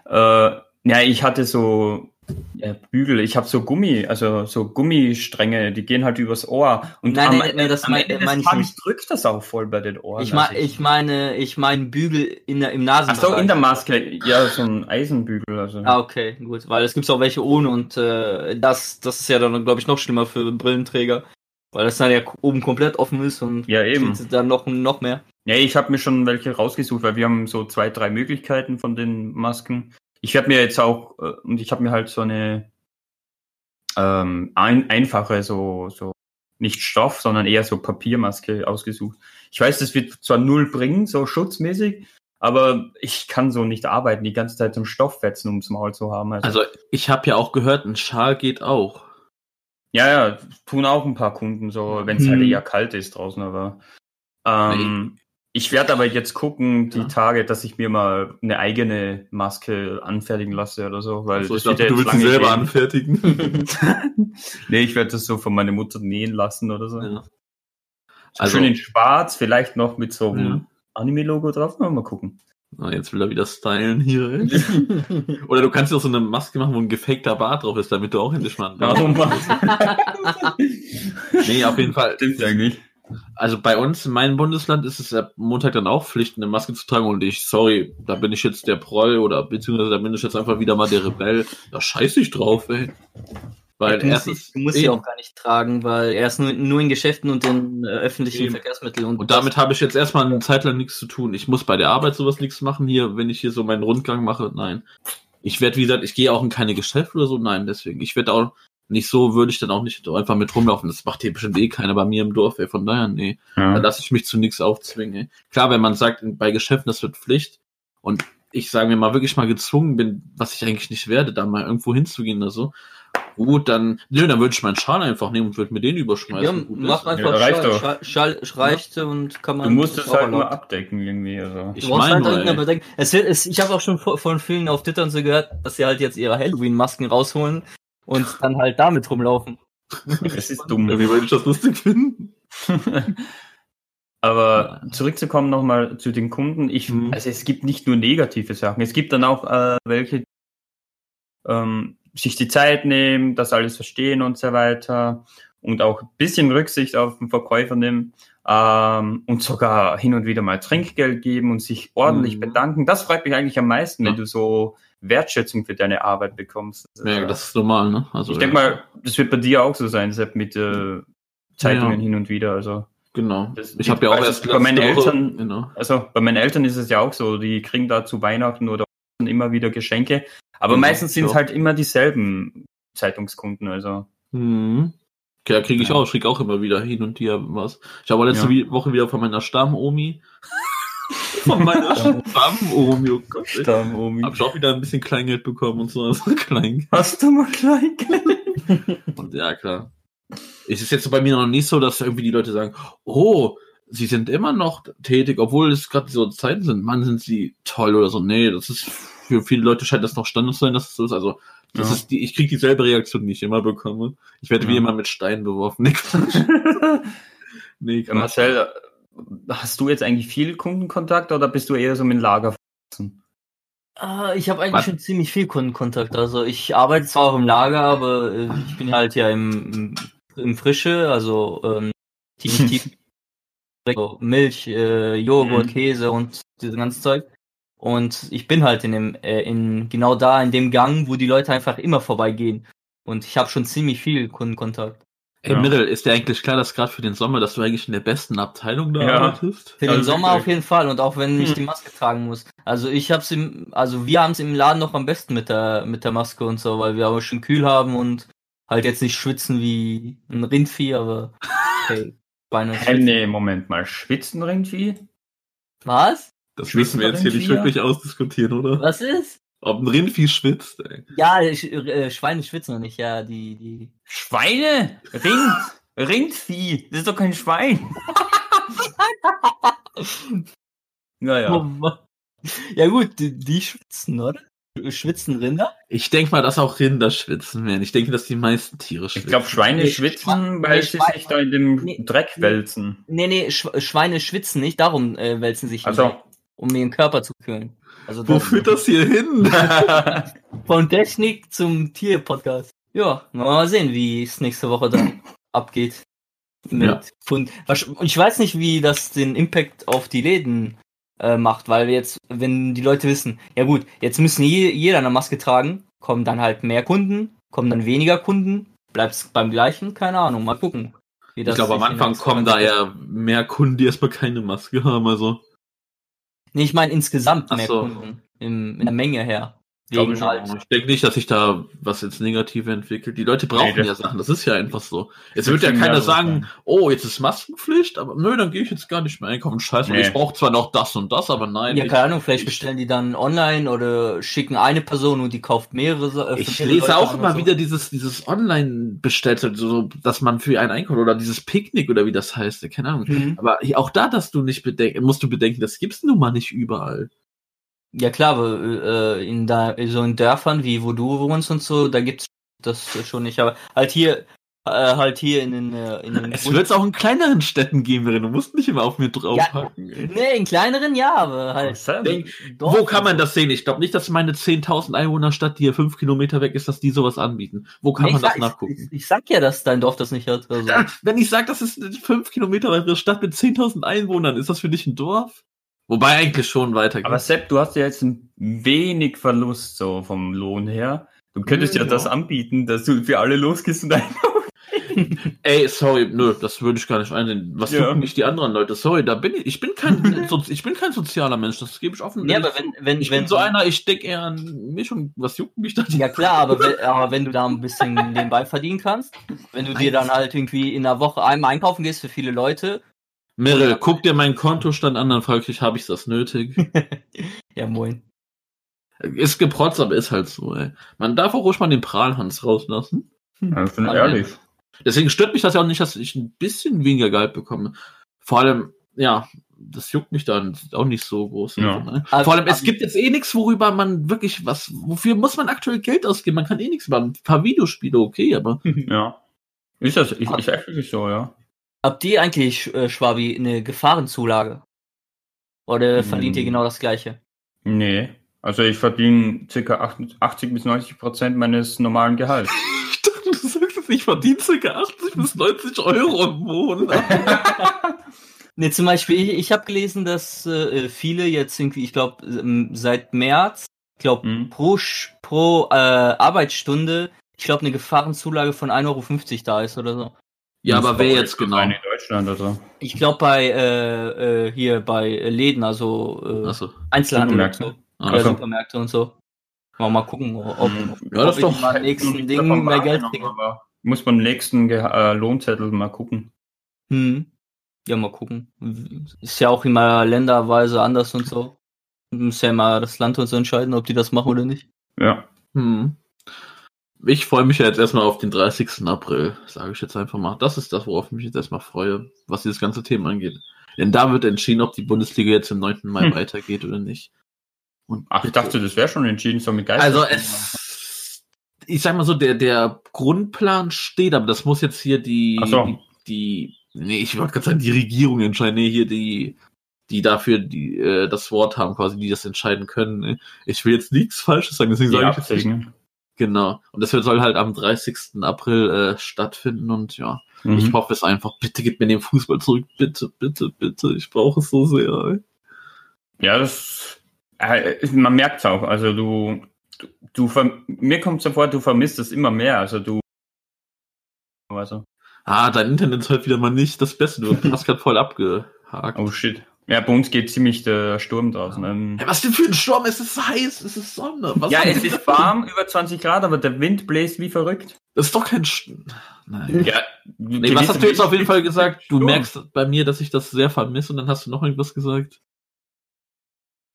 Äh, ja, ich hatte so ja, Bügel, ich habe so Gummi, also so Gummistränge, die gehen halt übers Ohr. Und Nein, am, nein, nein, das am mein- Ende des meine ich Tages nicht. drückt das auch voll bei den Ohren. Ich, mein, also ich meine, ich meine Bügel in der, im Ach Nasenbereich. so, in der Maske, ja, so ein Eisenbügel. Also. Ah, okay, gut. Weil es gibt auch welche ohne und äh, das, das ist ja dann, glaube ich, noch schlimmer für Brillenträger. Weil das dann ja oben komplett offen ist und Ja, eben. dann noch, noch mehr. Ja, ich habe mir schon welche rausgesucht, weil wir haben so zwei, drei Möglichkeiten von den Masken. Ich werde mir jetzt auch, äh, und ich habe mir halt so eine ähm, ein, einfache, so, so nicht Stoff, sondern eher so Papiermaske ausgesucht. Ich weiß, das wird zwar null bringen, so schutzmäßig, aber ich kann so nicht arbeiten, die ganze Zeit so einen Stoff wetzen, ums Maul zu haben. Also ich habe ja auch gehört, ein Schal geht auch. Ja, ja, tun auch ein paar Kunden so, wenn es halt Hm. eher kalt ist draußen, aber ähm, ich werde aber jetzt gucken, die Ja. Tage, dass ich mir mal eine eigene Maske anfertigen lasse oder so, weil Also ich dachte, wird du ja willst sie selber lange anfertigen. nee, ich werde das so von meiner Mutter nähen lassen oder so. Ja. So Also- Schön in schwarz, vielleicht noch mit so einem Ja. Anime-Logo drauf, mal gucken. Na, jetzt will er wieder stylen hier. Oder du kannst dir auch so eine Maske machen, wo ein gefakter Bart drauf ist, damit du auch endlich mal. Warum Nee, auf jeden Fall. Stimmt eigentlich. Also bei uns in meinem Bundesland ist es ab Montag dann auch Pflicht, eine Maske zu tragen und ich, sorry, da bin ich jetzt der Proll oder beziehungsweise da bin ich jetzt einfach wieder mal der Rebell. Da scheiß ich drauf, ey. Weil du musst, musst sie eben. auch gar nicht tragen, weil er ist nur, nur in Geschäften und in äh, öffentlichen Eben. Verkehrsmitteln. Und, Und damit habe ich jetzt erstmal eine Zeit lang nichts zu tun. Ich muss bei der Arbeit sowas nichts machen hier, wenn ich hier so meinen Rundgang mache. Nein. Ich werde, wie gesagt, ich gehe auch in keine Geschäfte oder so. Nein, deswegen. Ich werde auch nicht so, würde ich dann auch nicht einfach mit rumlaufen. Das macht hier bestimmt eh keiner bei mir im Dorf, ey. Von daher, nee. Da Ja. lasse ich mich zu nichts aufzwingen. Ey. Klar, wenn man sagt, bei Geschäften, das wird Pflicht und ich sage mir mal wirklich mal gezwungen bin, was ich eigentlich nicht werde, da mal irgendwo hinzugehen oder so. Gut, dann, nö, dann würde ich meinen Schal einfach nehmen und würde mir den überschmeißen. Ja, mach ist. einfach Ja, reicht Schall, doch. Schall, Schall reicht und kann man. Du musst es auch halt nur abdecken irgendwie. Also. Ich meine halt nur. Bedenken. Es wird, es, ich habe auch schon von, von vielen auf Twitter und so gehört, dass sie halt jetzt ihre Halloween-Masken rausholen und dann halt damit rumlaufen. Es ist dumm. Wie würde ich das lustig finden? Aber zurückzukommen nochmal zu den Kunden. Ich, Mhm. also es gibt nicht nur negative Sachen. Es gibt dann auch äh, welche, ähm, sich die Zeit nehmen, das alles verstehen und so weiter und auch ein bisschen Rücksicht auf den Verkäufer nehmen ähm, und sogar hin und wieder mal Trinkgeld geben und sich ordentlich Mhm. bedanken. Das freut mich eigentlich am meisten, Ja. wenn du so Wertschätzung für deine Arbeit bekommst. Ja, das ist normal, ne? Also, ich denke mal, das wird bei dir auch so sein, Sepp, mit äh, Zeitungen Ja. hin und wieder. Also Genau. Das- Ich habe ja auch erst bei meinen Woche- Eltern- Genau. Also bei meinen Eltern ist es ja auch so, die kriegen da zu Weihnachten oder immer wieder Geschenke. Aber Ja, meistens sind es halt immer dieselben Zeitungskunden. Also Mhm. Ja, kriege ich Ja. auch. Ich krieg auch immer wieder hin und her was. Ich habe letzte Ja. Woche wieder von meiner Stammomi. Von meiner Stammomi, oh Gott. ey. Stamm, Hab ich auch wieder ein bisschen Kleingeld bekommen und so. Also Kleingeld. Hast du mal Kleingeld? Und ja, klar. Es ist jetzt bei mir noch nicht so, dass irgendwie die Leute sagen, oh, sie sind immer noch tätig, obwohl es gerade so Zeiten sind. Mann, sind sie toll oder so. Nee, das ist für viele Leute scheint das noch Standard zu sein, dass es so ist. Also, das Ja. ist die, ich kriege dieselbe Reaktion, die ich immer bekomme. Ich werde wie Ja. immer mit Steinen beworfen. Nee, nee. Marcel, hast du jetzt eigentlich viel Kundenkontakt oder bist du eher so mit Lager? verwachsen? Ah, ich habe eigentlich Was? schon ziemlich viel Kundenkontakt. Also ich arbeite zwar auch im Lager, aber äh, ich bin halt ja im, im, im Frische, also ähm, tief, tief, so Milch, äh, Joghurt, Mhm. Käse und dieses ganze Zeug. Und ich bin halt in dem, äh, in genau da in dem Gang, wo die Leute einfach immer vorbeigehen. Und ich habe schon ziemlich viel Kundenkontakt. Ey, Ja. Mittel, ist dir eigentlich klar, dass gerade für den Sommer, dass du eigentlich in der besten Abteilung da Ja. arbeitest? Für Ja, den Sommer wirklich. auf jeden Fall und auch wenn ich Hm. die Maske tragen muss. Also ich hab's im, also wir haben es im Laden noch am besten mit der mit der Maske und so, weil wir aber schön kühl haben und halt jetzt nicht schwitzen wie ein Rindvieh, aber okay. Beine schwitzen. nee, Moment mal. Schwitzen Rindvieh? Was? Das müssen wir jetzt hier nicht wirklich ausdiskutieren, oder? Was ist? Ob ein Rindvieh schwitzt, ey. Ja, äh, Schweine schwitzen noch nicht, ja, die die Schweine? Rind? Rindvieh? Das ist doch kein Schwein. naja. Oh. Ja gut, die, die schwitzen, oder? Schwitzen Rinder? Ich denke mal, dass auch Rinder schwitzen werden. Ich denke, dass die meisten Tiere Ich schwitzen. glaube, Schweine Nee, schwitzen, weil nee, sie sich da in dem Nee. Dreck wälzen. Nee, nee, Sch Schweine schwitzen nicht, darum äh, wälzen sich Also, um ihren Körper zu kühlen. Also Wo das- führt das hier hin? Von Technik zum Tier-Podcast. Ja, mal sehen, wie es nächste Woche dann abgeht. Mit Ja. Fund. Wasch- Ich weiß nicht, wie das den Impact auf die Läden äh, macht, weil jetzt, wenn die Leute wissen, ja gut, jetzt müssen je, jeder eine Maske tragen, kommen dann halt mehr Kunden, kommen dann weniger Kunden, bleibt es beim gleichen, keine Ahnung, mal gucken. wie Ich das glaube, am Anfang kommen da eher mehr Kunden, die erstmal keine Maske haben. Also, Nee, ich meine insgesamt mehr so. Kunden. Im, in der Menge her. Glaube ich halt. ich denke nicht, dass sich da was jetzt Negative entwickelt. Die Leute brauchen Nee, ja Sachen. Das ist ja einfach so. Jetzt wird ja keiner sagen, sein. oh, jetzt ist Maskenpflicht, aber nö, dann gehe ich jetzt gar nicht mehr einkaufen. Scheiße, Nee. ich brauche zwar noch das und das, aber nein. Ja, ich- keine Ahnung, vielleicht ich- bestellen die dann online oder schicken eine Person und die kauft mehrere. Äh, Ich lese Leute auch immer so. wieder dieses, dieses Online-Bestellt, so, dass man für einen einkauft oder dieses Picknick oder wie das heißt, keine Ahnung. Mhm. Aber auch da, dass du nicht bedenken, musst du bedenken, das gibt's nun mal nicht überall. Ja klar, aber äh, in da so in Dörfern wie wo du wohnst und so, da gibt's das schon nicht. Aber halt hier, äh, halt hier in den äh, in den Es wird es auch in kleineren Städten geben, du musst nicht immer auf mir draufhacken. ey. Nee, in kleineren ja, aber halt. Denk, Wo kann man das sehen? Ich glaube nicht, dass meine 10.000 Einwohnerstadt, die hier fünf Kilometer weg ist, dass die sowas anbieten. Wo kann Nee, man das sag, nachgucken? ich, ich sag ja, dass dein Dorf das nicht hat. Also. Ja, wenn ich sage, das ist eine fünf Kilometer weitere Stadt mit 10.000 Einwohnern, ist das für dich ein Dorf? Wobei eigentlich schon weiter. Aber Sepp, du hast ja jetzt ein wenig Verlust so vom Lohn her. Du könntest ja, Ja. das anbieten, dass du für alle losgehst und ein Ey, sorry, nö, das würde ich gar nicht einsehen. Was Ja. jucken mich die anderen Leute? Sorry, da bin ich. Ich bin kein, ich bin kein sozialer Mensch, das gebe ich offen. Nee, aber wenn, wenn, ich wenn bin so einer, ich denke eher an mich und was juckt mich da? die- Ja klar, aber wenn, aber wenn du da ein bisschen nebenbei verdienen kannst, wenn du dir dann halt irgendwie in der Woche einmal einkaufen gehst für viele Leute, Meryl, guck dir meinen Kontostand an, dann frage ich dich, habe ich das nötig? ja moin. Ist geprotzt, aber ist halt so, ey. Man darf auch ruhig mal den Prahlhans rauslassen. Ja, ich bin Also, ehrlich. Deswegen stört mich das ja auch nicht, dass ich ein bisschen weniger Gehalt bekomme. Vor allem, ja, das juckt mich dann auch nicht so groß. Ja. Ne? Also- Vor allem, es gibt jetzt eh nichts, worüber man wirklich was, wofür muss man aktuell Geld ausgeben? Man kann eh nichts machen. Ein paar Videospiele, okay, aber Ja. Ist das, ich, ich echt wirklich so, ja. Habt ihr eigentlich, äh, Schwabi, eine Gefahrenzulage? Oder verdient ihr Hm. genau das gleiche? Nee. Also ich verdiene ca. 80 bis 90 Prozent meines normalen Gehalts. ich dachte, du sagst es, ich verdiene ca. 80 bis 90 Euro im Monat. Ne, zum Beispiel, ich, ich habe gelesen, dass äh, viele jetzt irgendwie, ich glaube, seit März, ich glaube, Hm. pro, Sch- pro äh, Arbeitsstunde, ich glaube, eine Gefahrenzulage von 1,50 Euro da ist oder so. Ja, aber wer jetzt So genau? In Deutschland also. Ich glaube, bei äh, äh, hier bei Läden, also äh, Achso. Einzelhandel und Supermärkte. so, Ah, oder so. Supermärkte und so. Mal, mal gucken, ob, ob, Ja, das ob doch- beim nächsten Ding mehr Geld kriege. Muss beim nächsten Ge äh, Lohnzettel mal gucken. Hm. Ja, mal gucken. Ist ja auch immer länderweise anders und so. Muss ja immer das Land uns entscheiden, ob die das machen oder nicht. Ja. Hm. Ich freue mich ja jetzt erstmal auf den 30. April, sage ich jetzt einfach mal. Das ist das, worauf ich mich jetzt erstmal freue, was dieses ganze Thema angeht. Denn da wird entschieden, ob die Bundesliga jetzt am 9. Mai Hm. weitergeht oder nicht. Und Ach, ich dachte, das wäre schon entschieden, so mit Geist. also es, ich sag mal so, der, der Grundplan steht, aber das muss jetzt hier die, so. die, die, nee, ich wollte gerade sagen, die Regierung entscheiden, nee, hier die, die dafür die, äh, das Wort haben, quasi, die das entscheiden können. ne? Ich will jetzt nichts Falsches sagen, deswegen sage ich jetzt nicht. Genau. Und das soll halt am 30. April äh, stattfinden und ja, Mhm. ich hoffe es einfach. Bitte gib mir den Fußball zurück. Bitte, bitte, bitte. Ich brauche es so sehr. Ey. Ja, das, äh, man merkt's auch. Also du, du, du mir kommt so vor, du vermisst es immer mehr. Also du, also, Ah, dein Internet ist heute wieder mal nicht das Beste. Du hast gerade voll abgehakt. oh shit. Ja, bei uns geht ziemlich der Sturm draußen. Ähm, Hey, was denn für ein Sturm? Es ist heiß, es ist Sonne. Was ja, es ist warm, über 20 Grad, aber der Wind bläst wie verrückt. Das ist doch kein Sch Nein. Ja, Nee, was hast du jetzt auf jeden Fall gesagt? Du Sturm. merkst bei mir, dass ich das sehr vermisse und dann hast du noch irgendwas gesagt.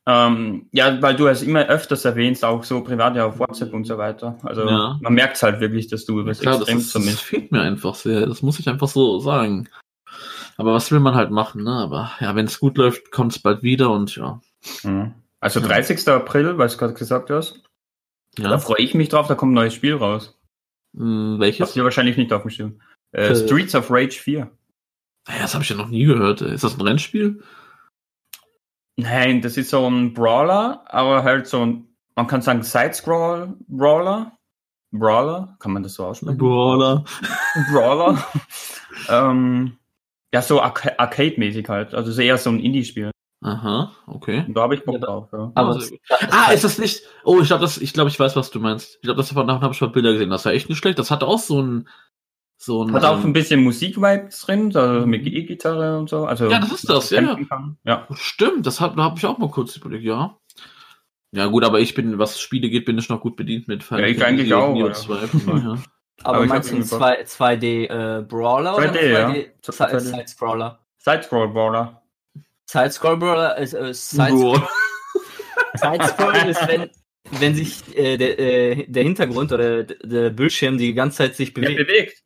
Ähm, ja, weil du es immer öfters erwähnst, auch so privat ja auf WhatsApp und so weiter. Also Ja. man merkt halt wirklich, dass du das Klar, das, extrem ist, das vermisst. fehlt mir einfach sehr. Das muss ich einfach so sagen. Aber was will man halt machen, ne? Aber ja, wenn es gut läuft, kommt es bald wieder und ja. Mhm. Also Ja. 30. April, was du gerade gesagt hast, da ja. freue ich mich drauf, da kommt ein neues Spiel raus. Hm, welches? ihr wahrscheinlich nicht auf dem Schirm. Äh, Äh. Streets of Rage 4. Ja, das habe ich ja noch nie gehört. Ist das ein Rennspiel? Nein, das ist so ein Brawler, aber halt so ein, man kann sagen Sidescroll Brawler. Brawler, kann man das so aussprechen? Brawler. Brawler. ähm, ja, so Arca Arcade-mäßig halt. Also eher so ein Indie-Spiel. Aha, okay. Und da habe ich Bock Ja, da- drauf. Ja. Aber sehr Ah, ist das nicht? Oh, ich glaube, das, ich glaube, ich weiß, was du meinst. Ich glaube, das davon habe ich mal Bilder gesehen. Das war echt nicht schlecht. Das hatte auch so ein, so ein. Hat auch ein ähm, bisschen Musik-Vibes drin, also mit E-Gitarre und so. Also Ja, das ist das, ja. Ja. Stimmt, das hab, da habe ich auch mal kurz überlegt, ja. Ja, gut, aber ich bin, was Spiele geht, bin ich noch gut bedient mit Ja, ich eigentlich auch, Neo ja. 2, von daher. Aber, Aber meinst du einen irgendwie 2, 2D äh, Brawler oder 2D, ja. 2D 2D. Side-Scroller? Sidescroll-Brawler. Side-Scroll-Brawler ist äh, Side. Side-Scroll ist, wenn, wenn sich äh, der, äh, der Hintergrund oder der Bildschirm die ganze Zeit sich Ja, bewegt. bewegt.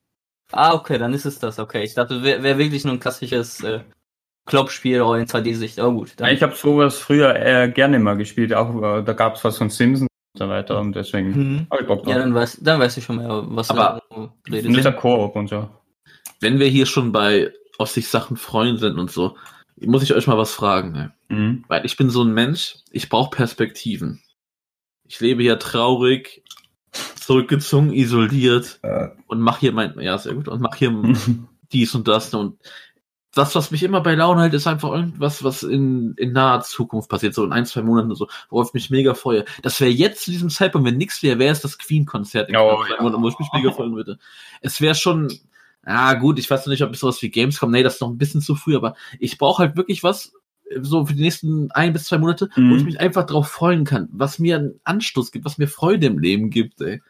Ah, okay, dann ist es das. Okay, ich dachte, wäre wär wirklich nur ein klassisches äh, Kloppspiel oder in 2D-Sicht. Oh gut, dann. Ich habe sowas früher äh, gerne mal gespielt, auch äh, da gab es was von Simpsons und so weiter und deswegen Mhm. habe ich Bock drauf. Ja, dann weiß, dann weiß ich schon mehr, was Aber- du redest. dieser Koop und so. Wenn wir hier schon bei aus sich Sachen freuen sind und so, muss ich euch mal was fragen. Ne? Mhm. Weil ich bin so ein Mensch, ich brauche Perspektiven. Ich lebe hier traurig, zurückgezogen, isoliert Äh. und mach hier mein, ja, sehr gut, und mach hier dies und das und das, was mich immer bei Laune hält, ist einfach irgendwas, was in, in naher Zukunft passiert, so in ein, zwei Monaten oder so, worauf ich mich mega freue. Das wäre jetzt zu diesem Zeitpunkt, wenn nichts wäre, wäre es das Queen-Konzert, in Oh, ja. Monaten, wo ich mich mega freuen würde. Es wäre schon, ah gut, ich weiß noch nicht, ob es sowas wie Gamescom, nee, das ist noch ein bisschen zu früh, aber ich brauche halt wirklich was, so für die nächsten ein bis zwei Monate, wo Mhm. ich mich einfach drauf freuen kann, was mir einen Anstoß gibt, was mir Freude im Leben gibt, ey.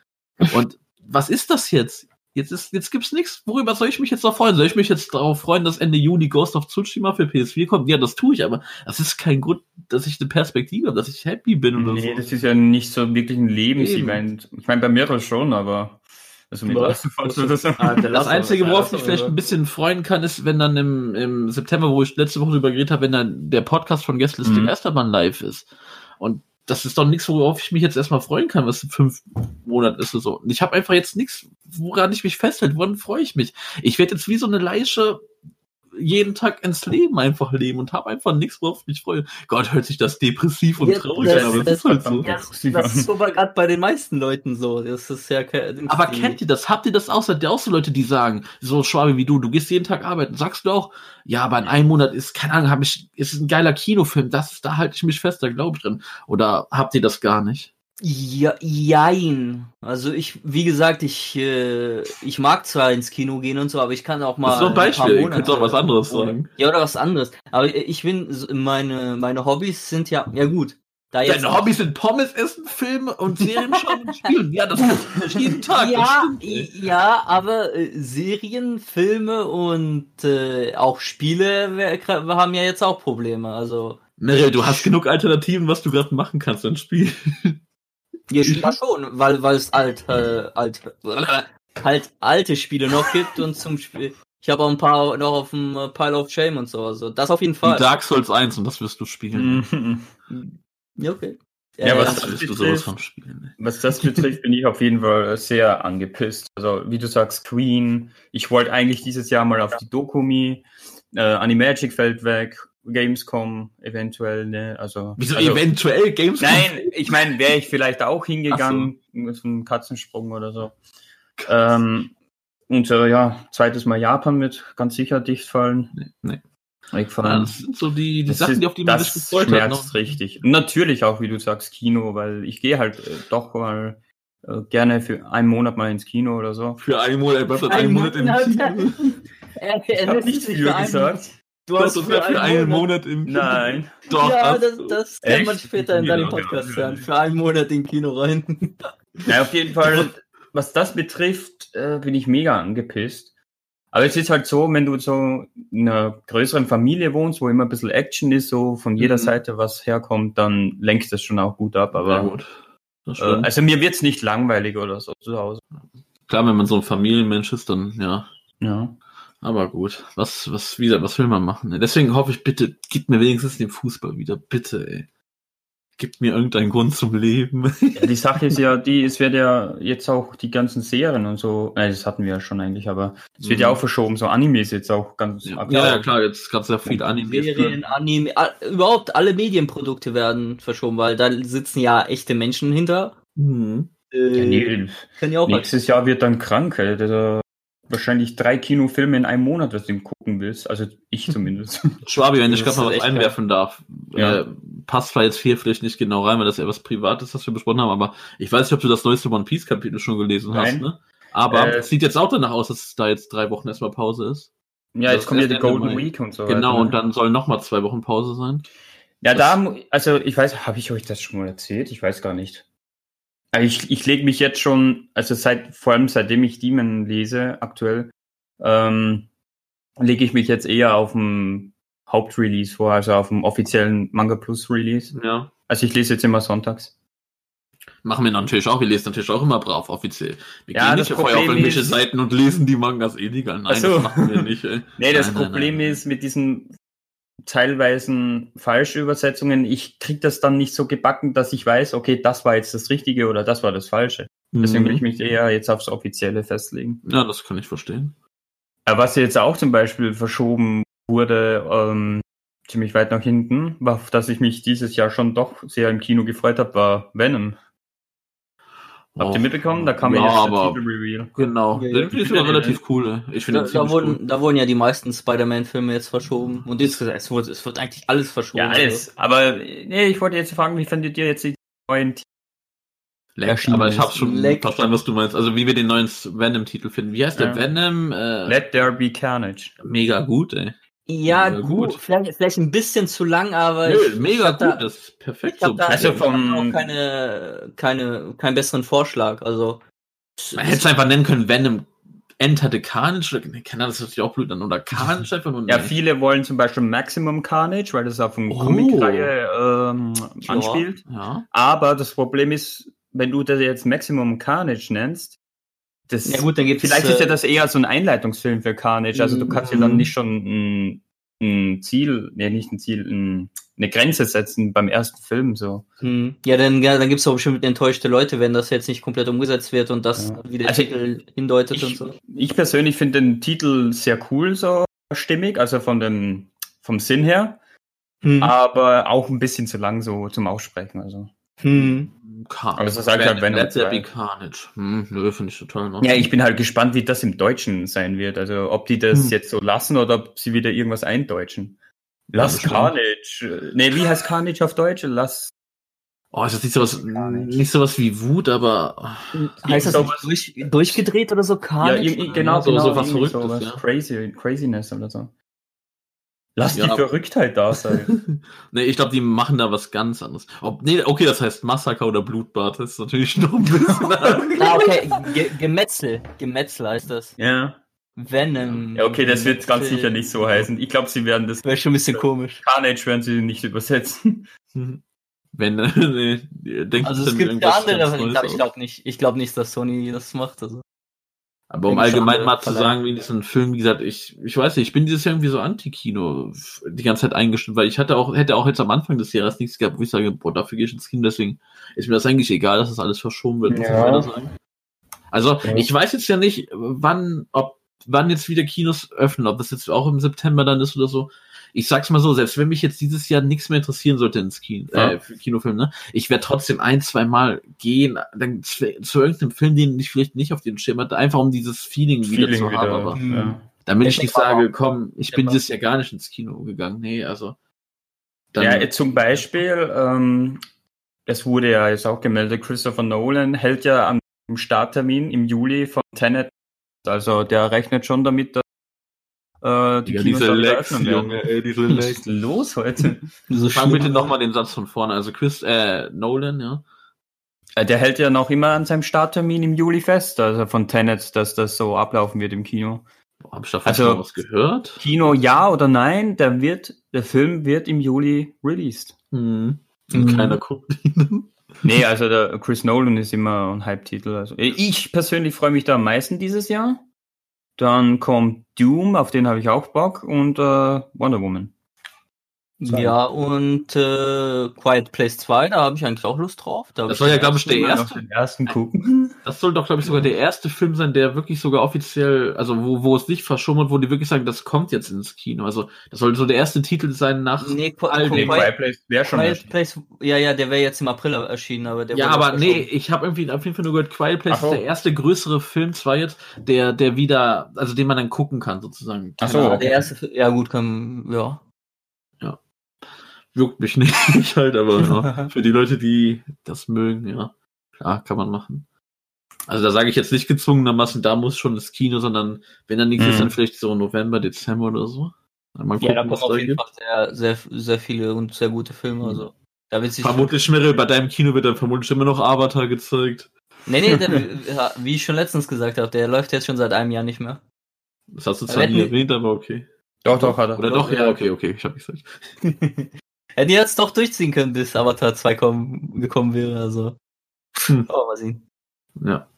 Und was ist das jetzt? Jetzt ist, jetzt gibt's nichts. Worüber soll ich mich jetzt noch freuen? Soll ich mich jetzt darauf freuen, dass Ende Juni Ghost of Tsushima für PS4 kommt? Ja, das tue ich, aber das ist kein Grund, dass ich eine Perspektive habe, dass ich happy bin oder Nee, so. das ist ja nicht so wirklich ein Lebensevent. Ich meine, bei mir schon, aber. Also so. Ah, der Das of Einzige, worauf ich of vielleicht ein bisschen freuen kann, ist, wenn dann im, im September, wo ich letzte Woche drüber geredet habe, wenn dann der Podcast von Guestlisting Mhm. Erstermann live ist. Und das ist doch nichts, worauf ich mich jetzt erstmal freuen kann, was in fünf Monaten ist oder so. Ich habe einfach jetzt nichts, woran ich mich festhalte. Woran freue ich mich? Ich werde jetzt wie so eine Leiche jeden Tag ins Leben einfach leben und habe einfach nichts, worauf ich mich freue. Gott, hört sich das depressiv und Ja, traurig das- an, aber das- es ist halt so. Ja, das ist aber gerade bei den meisten Leuten so. Das ist ja kein, Aber kennt ihr das? Habt ihr das auch? Seid ihr auch so Leute, die sagen, so Schwabe wie du, du gehst jeden Tag arbeiten, sagst du auch, ja, aber in einem Monat ist, keine Ahnung, hab ich, ist ein geiler Kinofilm, das, da halte ich mich fest, da glaube ich drin. Oder habt ihr das gar nicht? Ja, jein. Also ich, wie gesagt, ich, äh, ich mag zwar ins Kino gehen und so, aber ich kann auch mal. Das ist doch ein Beispiel, Monate könnt auch was anderes sagen. Ja, oder was anderes. Aber ich bin, meine, meine Hobbys sind ja, ja gut. Da jetzt Deine Hobbys sind Pommes essen, Filme und Serien schauen und spielen. Ja, das ist jeden Tag. ja, ja, aber äh, Serien, Filme und äh, auch Spiele wer- haben ja jetzt auch Probleme. Also Meryl, du hast genug Alternativen, was du gerade machen kannst, ein Spiel. Ja, ja schon, weil weil es alt, äh, alt, halt alte Spiele noch gibt und zum Spiel. Ich habe auch ein paar noch auf dem äh, Pile of Shame und so. Also das auf jeden Fall. Dark Souls 1 und das wirst du spielen. Mhm. Ja, okay. Ja, Äh, was- Das wirst du sowas von spielen. Was das betrifft, bin ich auf jeden Fall sehr angepisst. Also, wie du sagst, Queen. Ich wollte eigentlich dieses Jahr mal auf die Dokumi. Äh, Animagic fällt weg. Gamescom eventuell, ne? Also, Wieso also, eventuell Games? Nein, ich meine, wäre ich vielleicht auch hingegangen mit einem Katzensprung oder so. Ähm, und äh, ja, zweites Mal Japan wird ganz sicher dicht fallen. Nee, nee. Ja, Weggefallen. das sind so die, die Das Sachen, ist- die auf die man sich das gefreut hat. schmerzt Ne? richtig. Und natürlich auch, wie du sagst, Kino, weil ich gehe halt äh, doch mal äh, gerne für einen Monat mal ins Kino oder so. Für einen Monat, Ein einen Monat im Monat. Kino. er, Ich habe nicht viel gesagt. Du hast für für einen Monat im Kino. Nein. Doch, ja, das, das kann man später in deinem Podcast ja. hören. Für einen Monat in Kino rein. Ja, auf jeden Fall, was das betrifft, äh, bin ich mega angepisst. Aber es ist halt so, wenn du so in einer größeren Familie wohnst, wo immer ein bisschen Action ist, so von jeder Mhm. Seite was herkommt, dann lenkt das schon auch gut ab. Aber Ja, gut. Äh, also mir wird's nicht langweilig oder so zu Hause. Klar, wenn man so ein Familienmensch ist, dann ja. Ja. Aber gut. Was, was, wieder, was will man machen? ey? Deswegen hoffe ich, bitte, gib mir wenigstens den Fußball wieder. Bitte, ey. Gib mir irgendeinen Grund zum Leben. Ja, die Sache ist ja, die, es wird ja jetzt auch die ganzen Serien und so, äh, das hatten wir ja schon eigentlich, aber es wird ja Mhm. auch verschoben, so Animes jetzt auch ganz Ja, aktuell. ja, klar, jetzt gerade sehr viel Anime. Serien, Anime, überhaupt alle Medienprodukte werden verschoben, weil da sitzen ja echte Menschen hinter. Mhm. Äh, Ja, nee, Können ja auch halt nächstes Jahr wird dann krank, ey. Das, äh, wahrscheinlich drei Kinofilme in einem Monat, was du gucken willst. Also ich zumindest. Schwabi, wenn ich gerade mal was einwerfen darf. Ja. Äh, passt zwar jetzt hier vielleicht nicht genau rein, weil das eher was Privates, was wir besprochen haben, aber ich weiß nicht, ob du das neueste One Piece Kapitel schon gelesen hast, Nein. ne? Aber Äh, es sieht jetzt auch danach aus, dass da jetzt drei Wochen erstmal Pause ist. ja, jetzt kommt ja die Golden Mai. Week und so genau, weiter. und ne? dann sollen nochmal zwei Wochen Pause sein. Ja, das- da, also ich weiß, habe ich euch das schon mal erzählt? Ich weiß gar nicht. Aber ich, ich lege mich jetzt schon, also seit, vor allem seitdem ich Demon lese, aktuell, ähm, lege ich mich jetzt eher auf dem Hauptrelease vor, also auf dem offiziellen Manga Plus Release. Ja. Also ich lese jetzt immer sonntags. Machen wir natürlich auch. Wir lesen natürlich auch immer brav, offiziell. Wir Ja, gehen nicht vorher auf irgendwelche ist- Seiten und lesen die Mangas illegal. Nein, so. das machen wir nicht, ey. Nee, das Nein, nein, Problem nein. ist mit diesen teilweisen falsche Übersetzungen, ich krieg das dann nicht so gebacken, dass ich weiß, okay, das war jetzt das Richtige oder das war das Falsche. Deswegen will ich Mhm. mich eher jetzt aufs Offizielle festlegen. Ja, das kann ich verstehen. Aber was jetzt auch zum Beispiel verschoben wurde, ähm, ziemlich weit nach hinten, auf das ich mich dieses Jahr schon doch sehr im Kino gefreut habe, war Venom. Habt ihr mitbekommen? Da kam ja, ja aber Titelreveal. Genau. Ja, ja. finde ich sogar relativ cool. ey. Ich finde Da, da, wurden, cool. da wurden ja die meisten Spider-Man-Filme jetzt verschoben. Und es, es, wird, es wird eigentlich alles verschoben. Ja, alles. Aber nee, ich wollte jetzt fragen, wie fandet ihr jetzt die neuen Leck, erschienen aber ich ist. habe schon Leck. verstanden, was du meinst. Also wie wir den neuen Venom-Titel finden. Wie heißt der? Venom? Äh, Let There Be Carnage? mega gut, ey. Ja, Ja, gut. gut. Vielleicht, vielleicht ein bisschen zu lang, aber. Nö, ich, mega ich gut, Da, das ist perfekt ich so. da Also vom- keine, keine, keinen besseren Vorschlag. Also. Man hätte es einfach nennen können Venom Enter the Carnage, oder, Ahnung, das sich auch blöd an, oder Carnage einfach nur. Ja, viele wollen zum Beispiel Maximum Carnage, weil das auf eine Oh. Comicreihe ähm, anspielt. Ja. Aber das Problem ist, wenn du das jetzt Maximum Carnage nennst, das, Ja gut, dann gibt's vielleicht ist ja äh, das eher so ein Einleitungsfilm für Carnage. Also du kannst ja dann Mhm. nicht schon ein, ein Ziel, nee, nicht ein Ziel, ein, eine Grenze setzen beim ersten Film so. Hm. Ja, dann, ja, dann gibt es auch bestimmt enttäuschte Leute, wenn das jetzt nicht komplett umgesetzt wird und das, Ja. wie der Also, Titel hindeutet und Ich, so. ich persönlich finde den Titel sehr cool, so stimmig, also von dem, vom Sinn her, Hm. aber auch ein bisschen zu lang so zum Aussprechen. Also. Hm. Carnage. Aber so sagt halt Venom Let there 2. be Carnage. Hm, nö, finde ich total noch. Ja, ich bin halt gespannt, wie das im Deutschen sein wird. Also ob die das Hm. jetzt so lassen oder ob sie wieder irgendwas eindeutschen. Lass bestimmt. Carnage. Nee, wie heißt Carnage auf Deutsch? Lass. Oh, ist das nicht sowas, nicht sowas wie Wut, aber Heißt das durch, durchgedreht oder so? Ja, Carnage? irgendwie, genau, so- genau. so was Verrücktes, sowas. ja. Crazy, Craziness oder so. Lass Ja, die Verrücktheit da sein. nee, ich glaube, die machen da was ganz anderes. Ob, nee, okay, das heißt Massaker oder Blutbad, das ist natürlich noch ein bisschen. Ah, okay. Ge Gemetzel. Gemetzel heißt das. ja. Venom. ja, okay, das wird ganz sicher nicht so heißen. Ich glaube, sie werden das Wäre schon ein bisschen komisch. Carnage werden sie nicht übersetzen. Wenn, äh, nee, denkt Also es gibt ja andere, ich glaube glaub nicht, ich glaube nicht, dass Sony das macht. Also. Aber um allgemein mal zu sagen, wie diesen Film, wie gesagt, ich, ich weiß nicht, ich bin dieses Jahr irgendwie so Anti-Kino die ganze Zeit eingestimmt, weil ich hatte auch, hätte auch jetzt am Anfang des Jahres nichts gehabt, wo ich sage, boah, dafür gehe ich ins Kino, deswegen ist mir das eigentlich egal, dass das alles verschoben wird, muss Ja. ich leider sagen. Also, ich weiß jetzt ja nicht, wann, ob, wann jetzt wieder Kinos öffnen, ob das jetzt auch im September dann ist oder so. Ich sag's mal so, selbst wenn mich jetzt dieses Jahr nichts mehr interessieren sollte ins Kino, Ja. äh, für Kinofilm, ne? Ich werde trotzdem ein, zwei Mal gehen, dann zu, zu irgendeinem Film, den ich vielleicht nicht auf den Schirm hatte, einfach um dieses Feeling, wieder Feeling zu haben. wieder. Aber ja. damit Ich ich nicht sage, komm, ich bin dieses Jahr gar nicht ins Kino gegangen. Nee, also. Dann, ja, zum Beispiel, ähm, es wurde ja jetzt auch gemeldet, Christopher Nolan hält ja am Starttermin im Juli von Tenet, also der rechnet schon damit, dass äh, die ja, Kinos diese Lex. Junge, ey, diese Was Lex. ist los heute? So Fang bitte nochmal den Satz von vorne. Also Chris, äh, Nolan, ja. Äh, Der hält ja noch immer an seinem Starttermin im Juli fest, also von Tenet, dass das so ablaufen wird im Kino. Hab ich davon Also- was gehört? Kino ja oder nein, der wird, der Film wird im Juli released. Hm. Und Mhm. keiner guckt ihn. Nee, also der Chris Nolan ist immer ein Hype-Titel. Also ich persönlich freue mich da am meisten dieses Jahr. Dann kommt Doom, auf den habe ich auch Bock, und äh, Wonder Woman. Ja, und äh, Quiet Place 2, da habe ich eigentlich auch Lust drauf. Da Das soll ja, glaube ich, der erste. den ersten gucken. Das soll doch, glaube ich, sogar der erste Film sein, der wirklich sogar offiziell, also wo, wo es nicht wird, wo die wirklich sagen, das kommt jetzt ins Kino. Also das soll so der erste Titel sein nach. Nee, all Nee, dem Quiet, Place wäre schon Quiet. Place, ja, ja, der wäre jetzt im April erschienen, aber der ja, aber nee, ich habe irgendwie auf jeden Fall nur gehört, Quiet Place so. ist der erste größere Film, zwar jetzt, der, der wieder, also den man dann gucken kann, sozusagen. Ach so, Keine Ja, Ahnung. der erste, ja gut, kann, ja. Juckt mich nicht halt, aber ja, für die Leute, die das mögen, ja, klar, kann man machen. Also da sage ich jetzt nicht gezwungenermaßen, da muss schon das Kino, sondern wenn dann nichts Mhm. ist, dann vielleicht so November, Dezember oder so. Mal Ja, da gucken, kommen auf jeden gibt. Fall sehr, sehr, sehr viele und sehr gute Filme, also. Da wird sich. Vermutlich, Schmirre, bei deinem Kino wird dann vermutlich immer noch Avatar gezeigt. Nee, nee, der, wie ich schon letztens gesagt habe, der läuft jetzt schon seit einem Jahr nicht mehr. Das hast du Aber zwar nie erwähnt, aber okay. Doch, doch, hat er. Oder doch, ja, okay, okay, ich hab gesagt. Hätten die jetzt doch durchziehen können, bis Avatar 2 kommen, gekommen wäre, also. Hm. Oh, mal sehen. Ja.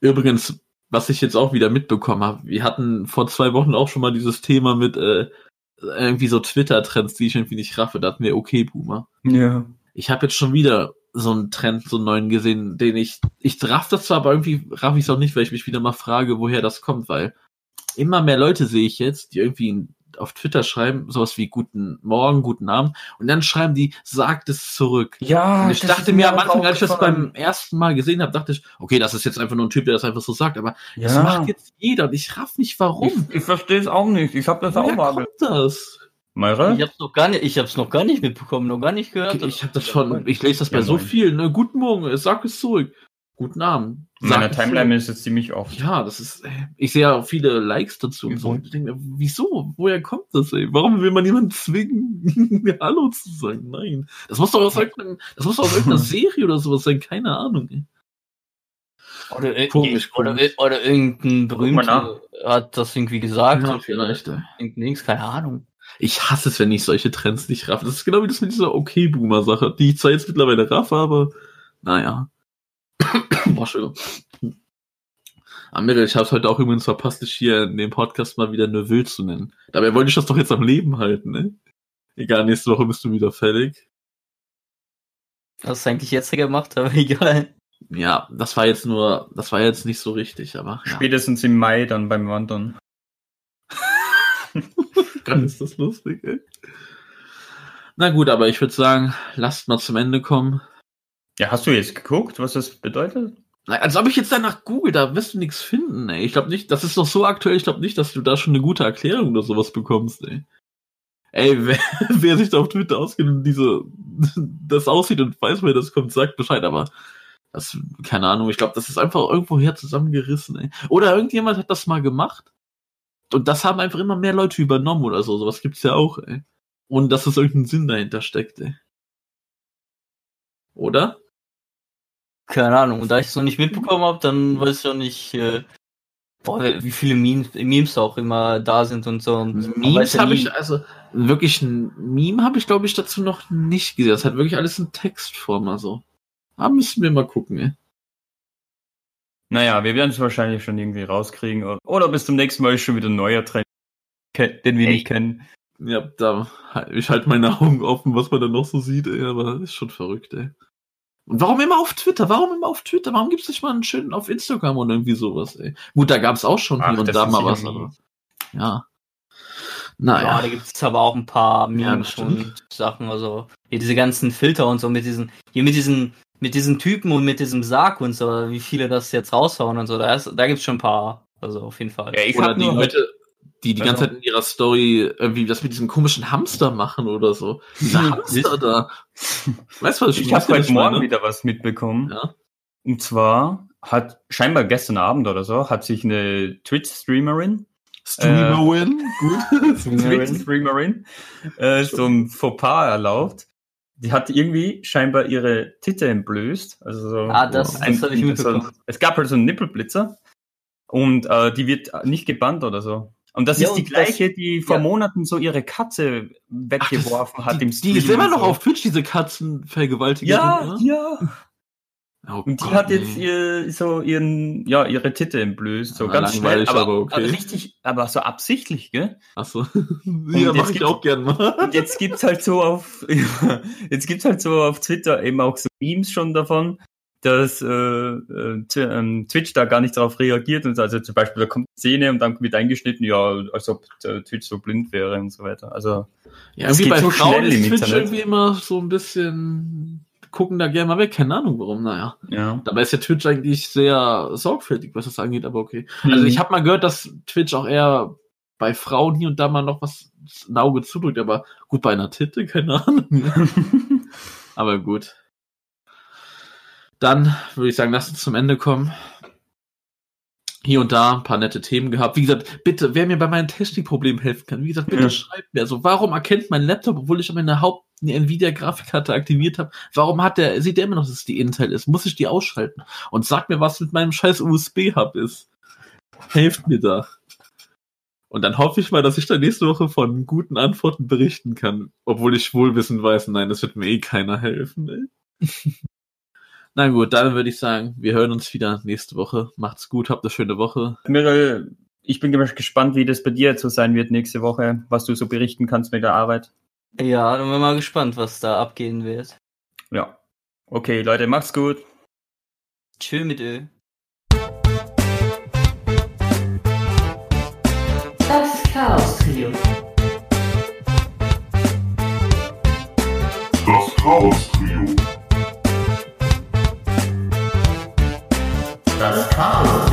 Übrigens, was ich jetzt auch wieder mitbekommen habe, wir hatten vor zwei Wochen auch schon mal dieses Thema mit äh, irgendwie so Twitter-Trends, die ich irgendwie nicht raffe. Da hatten wir okay, Boomer. Ja. Ich habe jetzt schon wieder so einen Trend, so einen neuen gesehen, den ich, ich raff das zwar, aber irgendwie raff ich es auch nicht, weil ich mich wieder mal frage, woher das kommt, weil immer mehr Leute sehe ich jetzt, die irgendwie auf Twitter schreiben, sowas wie guten Morgen, guten Abend, und dann schreiben die, sagt es zurück. Ja, Und ich das dachte ist mir am auch Anfang, als ich das beim ersten Mal gesehen habe, dachte ich, okay, das ist jetzt einfach nur ein Typ, der das einfach so sagt, aber das ja. macht jetzt jeder und ich raff nicht warum. Ich, ich verstehe es auch nicht. Ich habe das auch Woher mal. kommt das? Meure? Ich hab's noch gar nicht, ich hab's noch gar nicht mitbekommen, noch gar nicht gehört. Ich habe das schon, ich lese das bei Ja, so vielen, ne? Guten Morgen, sag es zurück. Guten Abend. In meiner Timeline ist es ziemlich oft. Ja, das ist, äh, ich sehe ja auch viele Likes dazu und so. Und ich denke mir, wieso? Woher kommt das, ey? Warum will man jemanden zwingen, mir Hallo zu sagen? Nein. Das muss doch aus irgendeinem, das muss doch aus irgendeiner Serie oder sowas sein, keine Ahnung, ey. Oder, ir- Komisch, oder, komisch. oder irgendein Berühmter hat das irgendwie gesagt. Ja, vielleicht. Irgendein keine Ahnung. Ich hasse es, wenn ich solche Trends nicht raffe. Das ist genau wie das mit dieser Okay-Boomer-Sache, die ich zwar jetzt mittlerweile raffe, aber naja. Boah, Entschuldigung. Amir, ich habe es heute auch übrigens verpasst, dich hier in dem Podcast mal wieder Neville zu nennen. Dabei wollte ich das doch jetzt am Leben halten, ne? Egal, nächste Woche bist du wieder fällig. Was ist eigentlich jetzt gemacht, aber egal. Ja, das war jetzt nur, das war jetzt nicht so richtig, aber ja. Spätestens im Mai dann beim Wandern. Gott, ist das lustig, ey. Na gut, aber ich würde sagen, lasst mal zum Ende kommen. Ja, hast du jetzt geguckt, was das bedeutet? Als ob ich jetzt danach google, da wirst du nichts finden, ey. Ich glaube nicht, das ist doch so aktuell, ich glaube nicht, dass du da schon eine gute Erklärung oder sowas bekommst, ey. Ey, wer, wer sich da auf Twitter auskennt und diese, das aussieht und weiß, wer das kommt, sagt Bescheid, aber das, keine Ahnung, ich glaube, das ist einfach irgendwoher zusammengerissen, ey. Oder irgendjemand hat das mal gemacht und das haben einfach immer mehr Leute übernommen oder so, sowas gibt's ja auch, ey. Und dass es irgendeinen Sinn dahinter steckt, ey. Oder? Keine Ahnung. Und da ich es noch nicht mitbekommen habe, dann weiß ich auch nicht, äh, boah, wie viele Memes, Memes auch immer da sind und so. Und Memes ja habe ich, also wirklich ein Meme habe ich, glaube ich, dazu noch nicht gesehen. Das hat wirklich alles in Textform, also. Da müssen wir mal gucken, ey. Naja, wir werden es wahrscheinlich schon irgendwie rauskriegen. Oder- Oder bis zum nächsten Mal ist schon wieder ein neuer Trend, den wir Ey. nicht kennen. Ja, da, ich halte meine Augen offen, was man da noch so sieht, ey, aber das ist schon verrückt, ey. Und warum immer auf Twitter? Warum immer auf Twitter? Warum gibt's nicht mal einen schönen auf Instagram oder irgendwie sowas, ey? Gut, da gab's auch schon Ach, hier und da mal was, aber. Ja. Ja, Naja. da gibt es aber auch ein paar Ja, Memes stimmt. und Sachen, also hier diese ganzen Filter und so mit diesen, hier mit diesen, mit diesen Typen und mit diesem Sarg und so, wie viele das jetzt raushauen und so, da, ist, da gibt's schon ein paar, also auf jeden Fall. Ja, ich Oder hab die nur Leute, die die ganze Also- Zeit in ihrer Story irgendwie das mit diesem komischen Hamster machen oder so. Dieser Hamster da. Weißt du, was Ich weißt habe heute Morgen wieder was mitbekommen. Ja. Und zwar hat scheinbar gestern Abend oder so hat sich eine Twitch-Streamerin, Streamer-Win. Gut. Twitch-Streamerin, äh, so ein Fauxpas erlaubt. Die hat irgendwie scheinbar ihre Titte entblößt. Also so Ah, das, ein- das habe ich so, mitbekommen. es gab halt so einen Nippelblitzer und äh, die wird nicht gebannt oder so. Und das Ja, ist die gleiche, die vor ja. Monaten so ihre Katze weggeworfen hat die, im die Stream. ist immer noch so. auf Twitch, diese Katzenvergewaltigerin. Ja, ja. Oh Und die Gott, hat jetzt ihr, so ihren, ja, ihre Titte entblößt. So Ja, ganz schnell, aber, aber okay. richtig, aber so absichtlich, gell? Achso. jetzt ja, mach ich auch gern mal. Und jetzt gibt's halt so auf, jetzt gibt's halt so auf Twitter eben auch so Memes schon davon, dass äh, äh, ähm, Twitch da gar nicht darauf reagiert und also zum Beispiel da kommt eine Szene und dann wird eingeschnitten, ja, als ob äh, Twitch so blind wäre und so weiter. Also Ja, irgendwie geht bei so Frauen schnell ist Twitch Internet. irgendwie immer so ein bisschen, gucken da gerne mal weg, keine Ahnung warum, naja. ja. Dabei ist ja Twitch eigentlich sehr sorgfältig, was das angeht, aber okay. Also ich habe mal gehört, dass Twitch auch eher bei Frauen hier und da mal noch was ein Auge zudrückt, aber gut, bei einer Titte, keine Ahnung. aber gut. Dann würde ich sagen, lass uns zum Ende kommen. Hier und da ein paar nette Themen gehabt. Wie gesagt, bitte, wer mir bei meinen Technikproblemen helfen kann, wie gesagt, bitte Ja. schreibt mir. Also, warum erkennt mein Laptop, obwohl ich meine Haupt eine Nvidia-Grafikkarte aktiviert habe, warum hat der, sieht der immer noch, dass es die Intel ist? Muss ich die ausschalten? Und sag mir, was mit meinem scheiß USB-Hub ist. Helft mir da. Und dann hoffe ich mal, dass ich da nächste Woche von guten Antworten berichten kann. Obwohl ich wohlwissend weiß, nein, das wird mir eh keiner helfen. Ey. Na gut, dann würde ich sagen, wir hören uns wieder nächste Woche. Macht's gut, habt eine schöne Woche. Mirel, ich bin gespannt, wie das bei dir jetzt so sein wird nächste Woche, was du so berichten kannst mit der Arbeit. Ja, dann bin ich mal gespannt, was da abgehen wird. Ja. Okay, Leute, macht's gut. Tschö mit Ö. Das Chaos Trio. Das Chaos Power.